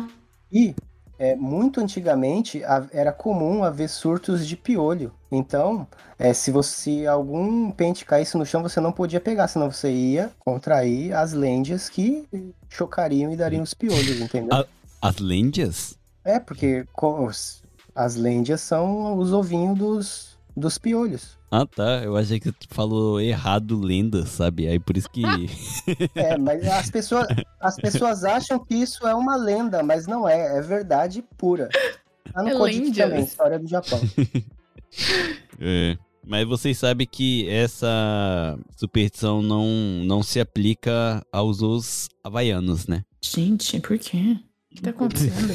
só. que é, muito antigamente a- era comum haver surtos de piolho. Então, é, se você algum pente caísse no chão, você não podia pegar, senão você ia contrair as lêndias que chocariam e dariam os piolhos, entendeu? Ah. As lêndias? É, porque co- os- as lêndias são os ovinhos dos, dos piolhos. Ah, tá. Eu achei que tu falou errado lenda, sabe? Aí por isso que. É, mas as pessoas, as pessoas acham que isso é uma lenda, mas não é, é verdade pura. Tá no É também, história do Japão. É. Mas vocês sabem que essa superstição não, não se aplica aos os havaianos, né? Gente, por quê? O que tá acontecendo?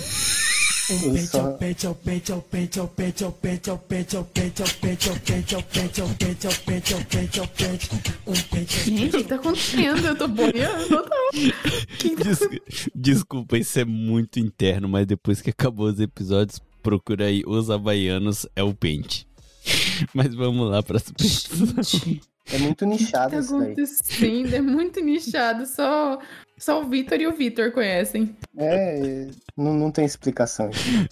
Gente, o que tá acontecendo? Eu tô boiando. Desculpa, isso é muito interno, mas depois que acabou os episódios, procura aí Os Havaianos é o Pente. Mas vamos lá pra superstição. É muito nichado que tá isso daí. É muito nichado. Só só o Vitor e o Vitor conhecem. É, não, não tem explicação.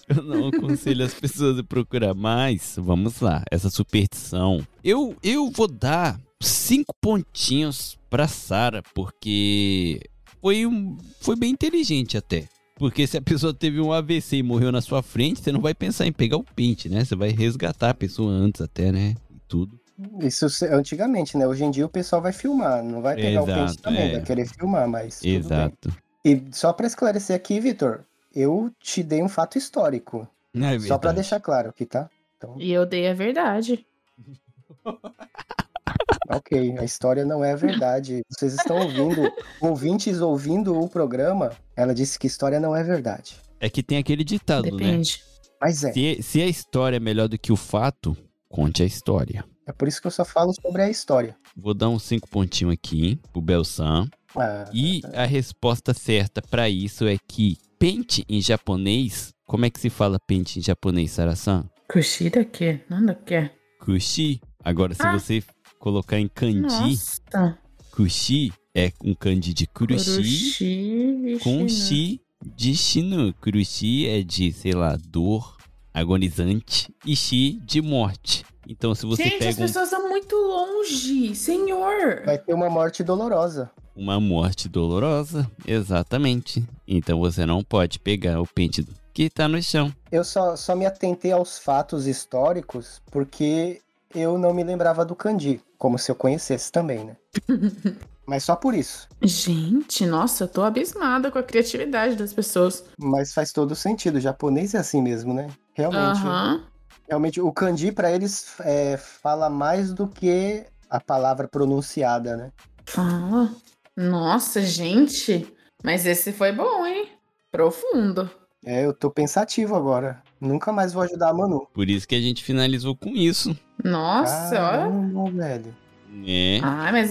Eu não aconselho as pessoas a procurar, mas vamos lá, essa superstição. Eu, eu vou dar cinco pontinhos pra Sara, porque foi, um, foi bem inteligente até. Porque se a pessoa teve um AVC e morreu na sua frente, você não vai pensar em pegar o pente, né? Você vai resgatar a pessoa antes até, né? E tudo. Isso antigamente, né? Hoje em dia o pessoal vai filmar, não vai pegar o pente Exato, também, é. vai querer filmar, mas. tudo bem. Exato. E só pra esclarecer aqui, Vitor, eu te dei um fato histórico. É Só pra verdade. deixar claro aqui, tá? Então, E eu dei a verdade. ok, a história não é verdade. Vocês estão ouvindo, ouvintes ouvindo o programa, ela disse que história não é verdade. É que tem aquele ditado, né? Depende. Mas é. Se, se a história é melhor do que o fato, conte a história. É por isso que eu só falo sobre a história. Vou dar uns cinco pontinhos aqui pro Belsan. Ah, E a resposta certa pra isso é que pente em japonês. Como é que se fala pente em japonês, Sarasan? Kushida que? Nada que é. Kushi. Agora, se Ah. você colocar em kanji, Nossa. kushi é um kanji de kurushi Kurushi. com shi de shinu. Kurushi é de, sei lá, dor, agonizante. E shi de morte. Então, se você Gente, as pega um- pessoas estão muito longe. Senhor. vai ter uma morte dolorosa. uma morte dolorosa, exatamente. Então, você não pode pegar o pente que tá no chão. Eu só, só me atentei aos fatos históricos porque eu não me lembrava do kanji, como se eu conhecesse também, né? Mas só por isso. Gente, nossa, eu tô abismada com a criatividade das pessoas. Mas faz todo sentido. O japonês é assim mesmo, né? Realmente. Aham. Realmente, o kanji pra eles é, fala mais do que a palavra pronunciada, né? Fala. Nossa, gente. Mas esse foi bom, hein? Profundo. É, eu tô pensativo agora. Nunca mais vou ajudar a Manu. Por isso que a gente finalizou com isso. Nossa, olha. Caramba, velho. É. Ai, mas.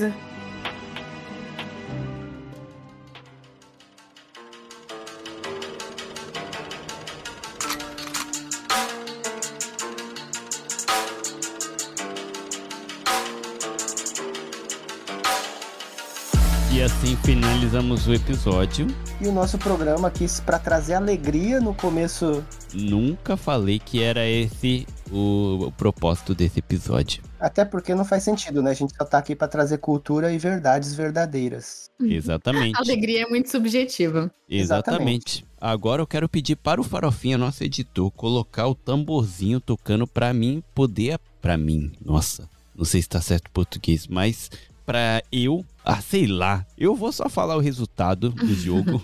Assim finalizamos o episódio. E o nosso programa aqui pra trazer alegria no começo. Nunca falei que era esse o, o propósito desse episódio. Até porque não faz sentido, né? A gente só tá aqui pra trazer cultura e verdades verdadeiras. Exatamente. Alegria é muito subjetiva. Exatamente. Agora eu quero pedir para o Farofinha, nosso editor, colocar o tamborzinho tocando pra mim poder. Pra mim, nossa, não sei se tá certo o português, mas pra eu. Ah, sei lá. Eu vou só falar o resultado do jogo.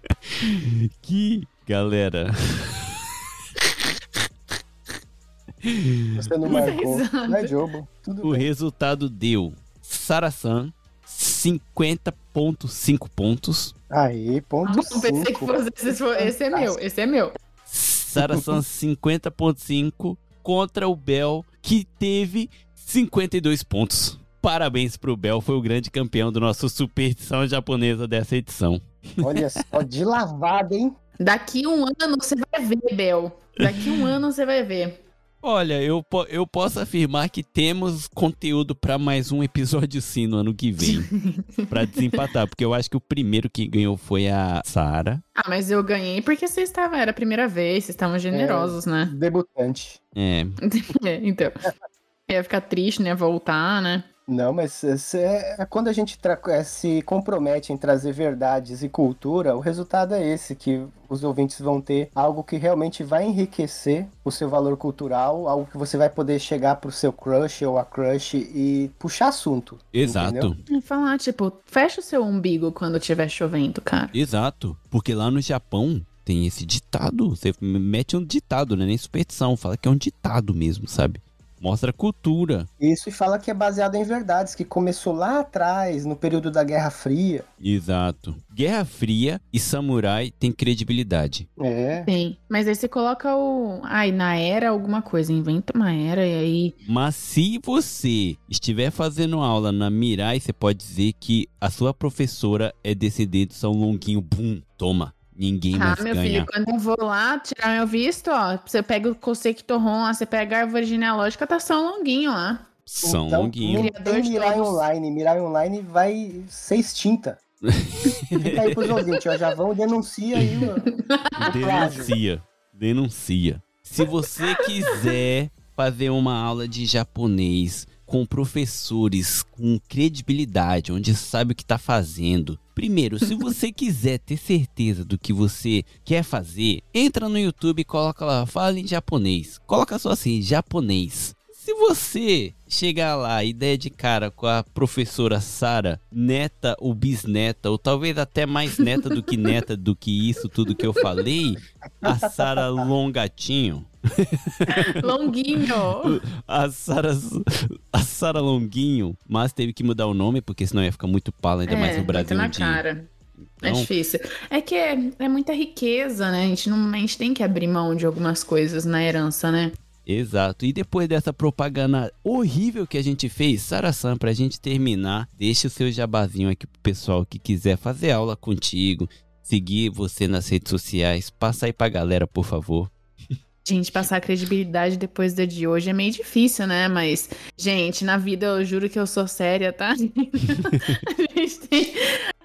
que, galera, Você não marcou. Não é jogo. Tudo o bem. resultado deu Sarasan 50.5 pontos, Aí, ponto Bom, pensei que cinco. fosse, esse, esse é meu, esse é meu. Sarasan 50.5 contra o Bel, que teve 52 pontos. Parabéns pro Bel, foi o grande campeão do nosso superstição japonesa dessa edição. Olha só, de lavada, hein? Daqui um ano você vai ver, Bel. Daqui um ano você vai ver. Olha, eu, eu posso afirmar que temos conteúdo pra mais um episódio sim no ano que vem. pra desempatar, porque eu acho que o primeiro que ganhou foi a Sara. Ah, mas eu ganhei porque vocês estavam, era a primeira vez, vocês estavam generosos, né? Debutante. É, É, então. Ia ficar triste, né? Voltar, né? Não, mas esse é, é quando a gente tra- é, se compromete em trazer verdades e cultura, o resultado é esse, que os ouvintes vão ter algo que realmente vai enriquecer o seu valor cultural, algo que você vai poder chegar pro seu crush ou a crush e puxar assunto. exato. Entendeu? E falar, tipo, fecha o seu umbigo quando estiver chovendo, cara. Exato. Porque lá no Japão tem esse ditado. Você mete um ditado, né? Nem superstição. Fala que é um ditado mesmo, sabe? Mostra a cultura. Isso e fala que é baseado em verdades, que começou lá atrás, no período da Guerra Fria. Exato. Guerra Fria e Samurai tem credibilidade. É. Sim. Mas aí você coloca o. Ai, na era alguma coisa, inventa uma era e aí. Mas se você estiver fazendo aula na Mirai, você pode dizer que a sua professora é descendente do São Longuinho. Bum, toma. Ninguém Ah, mais meu ganha. filho, quando eu vou lá tirar meu visto, ó, você pega o Koseki Torron lá, você pega a árvore genealógica, tá São Longuinho lá. São então, Longuinho. Não tem Mirai todos. Online. Mirai Online vai ser extinta. Fica aí pros ouvintes, ó. Já vão denuncia aí, mano. Denuncia. Denuncia. Se você quiser fazer uma aula de japonês com professores com credibilidade, onde sabe o que tá fazendo. Primeiro, se você quiser ter certeza do que você quer fazer, entra no YouTube e coloca lá, fala em japonês. Coloca só assim, japonês. Se você chegar lá e der de cara com a professora Sara, neta ou bisneta, ou talvez até mais neta do que neta do que isso tudo que eu falei, a Sara Longatinho, Longuinho! a Sara a Sara Longuinho, mas teve que mudar o nome porque senão ia ficar muito pala ainda mais no Brasil na de cara. É Então, difícil. É que é, é muita riqueza, né? A gente, não, a gente tem que abrir mão de algumas coisas na herança, né? Exato. E depois dessa propaganda horrível que a gente fez, Sara-san, pra gente terminar, deixa o seu jabazinho aqui pro pessoal que quiser fazer aula contigo, seguir você nas redes sociais. Passa aí pra galera, por favor. Gente, passar credibilidade depois do de hoje é meio difícil, né? Mas, gente, na vida eu juro que eu sou séria, tá? a gente tem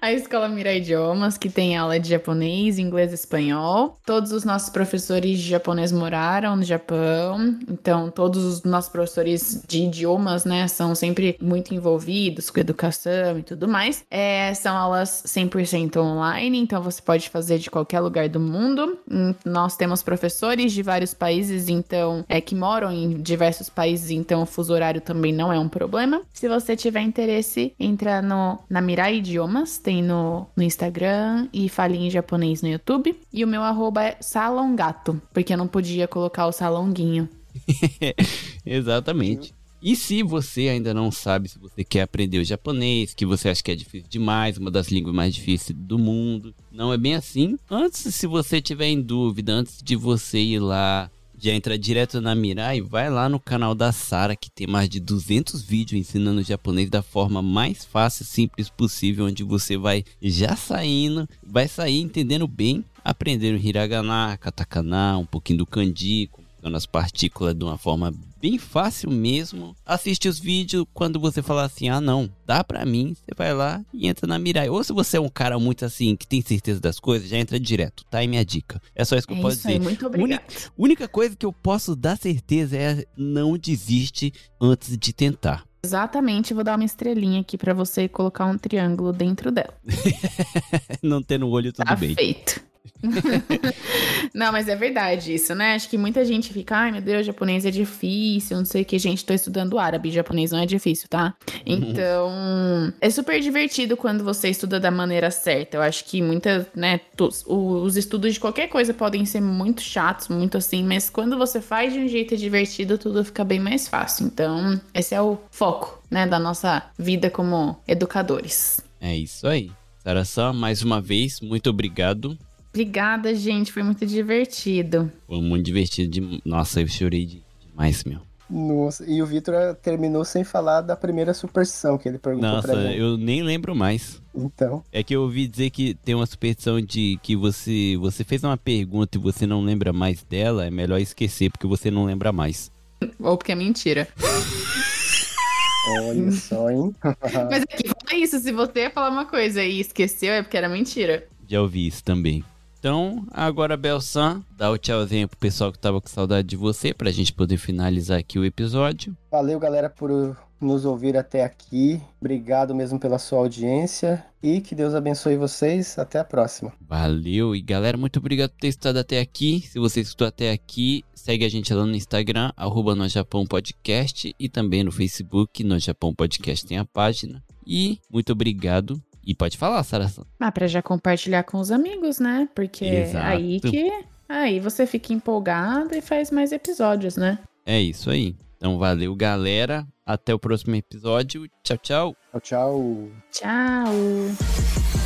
a Escola Mirai Idiomas, que tem aula de japonês, inglês e espanhol. Todos os nossos professores de japonês moraram no Japão. Então, todos os nossos professores de idiomas, né, são sempre muito envolvidos com educação e tudo mais. É, são aulas 100% online, então você pode fazer de qualquer lugar do mundo. Hum, Nós temos professores de vários países, então, é que moram em diversos países, então o fuso horário também não é um problema. Se você tiver interesse, entra no, na Mirai Idiomas, tem no, no Instagram e fale em japonês no YouTube. E o meu arroba é salongato, porque eu não podia colocar o salonguinho. Exatamente. E se você ainda não sabe se você quer aprender o japonês, que você acha que é difícil demais, uma das línguas mais difíceis do mundo, não é bem assim. Antes, se você tiver em dúvida, antes de você ir lá, já entrar direto na Mirai, vai lá no canal da Sara, que tem mais de 200 vídeos ensinando japonês da forma mais fácil e simples possível, onde você vai já saindo, vai sair entendendo bem, aprendendo hiragana, katakana, um pouquinho do kanji, como funciona as partículas de uma forma bem fácil mesmo. Assiste os vídeos quando você falar assim: "Ah, não, dá pra mim". Você vai lá e entra na Mirai. Ou se você é um cara muito assim que tem certeza das coisas, já entra direto. Tá aí minha dica. É só isso que eu É posso isso aí, dizer. muito obrigada. Única coisa que eu posso dar certeza é não desiste antes de tentar. Exatamente, vou dar uma estrelinha aqui pra você colocar um triângulo dentro dela. não tendo olho tudo Tá bem. feito. Não, mas é verdade isso, né? Acho que muita gente fica, ai meu Deus, japonês é difícil, não sei o que. Gente, tô estudando árabe, japonês não é difícil, tá? Então, é super divertido quando você estuda da maneira certa. Eu acho que muitas, né, tos- os estudos de qualquer coisa podem ser muito chatos, muito assim, mas quando você faz de um jeito divertido, tudo fica bem mais fácil. Então, esse é o foco, né, da nossa vida como educadores. É isso aí. Saração, mais uma vez, muito obrigado. Obrigada, gente, foi muito divertido. Foi muito divertido. De... Nossa, eu chorei de- demais, meu. Nossa, e o Vitor terminou sem falar da primeira superstição que ele perguntou Nossa, pra gente. eu nem lembro mais. Então, É que eu ouvi dizer que tem uma superstição de que você você fez uma pergunta e você não lembra mais dela, é melhor esquecer porque você não lembra mais. Ou porque é mentira. olha só, hein? Mas aqui, fala isso. Se você ia falar uma coisa e esqueceu, é porque era mentira. Já ouvi isso também. Então, agora Belsan, dá o tchauzinho pro pessoal que tava com saudade de você pra gente poder finalizar aqui o episódio. Valeu, galera, por nos ouvir até aqui. Obrigado mesmo pela sua audiência e que Deus abençoe vocês. Até a próxima. Valeu e galera, muito obrigado por ter estado até aqui. Se você escutou até aqui, segue a gente lá no Instagram, arroba no Japão Podcast e também no Facebook, no Japão Podcast tem a página. E muito obrigado. E pode falar, Sara. Ah, pra já compartilhar com os amigos, né? Porque Exato. aí que. Aí você fica empolgado e faz mais episódios, né? É isso aí. Então valeu, galera. Até o próximo episódio. Tchau, tchau. Tchau, tchau. Tchau!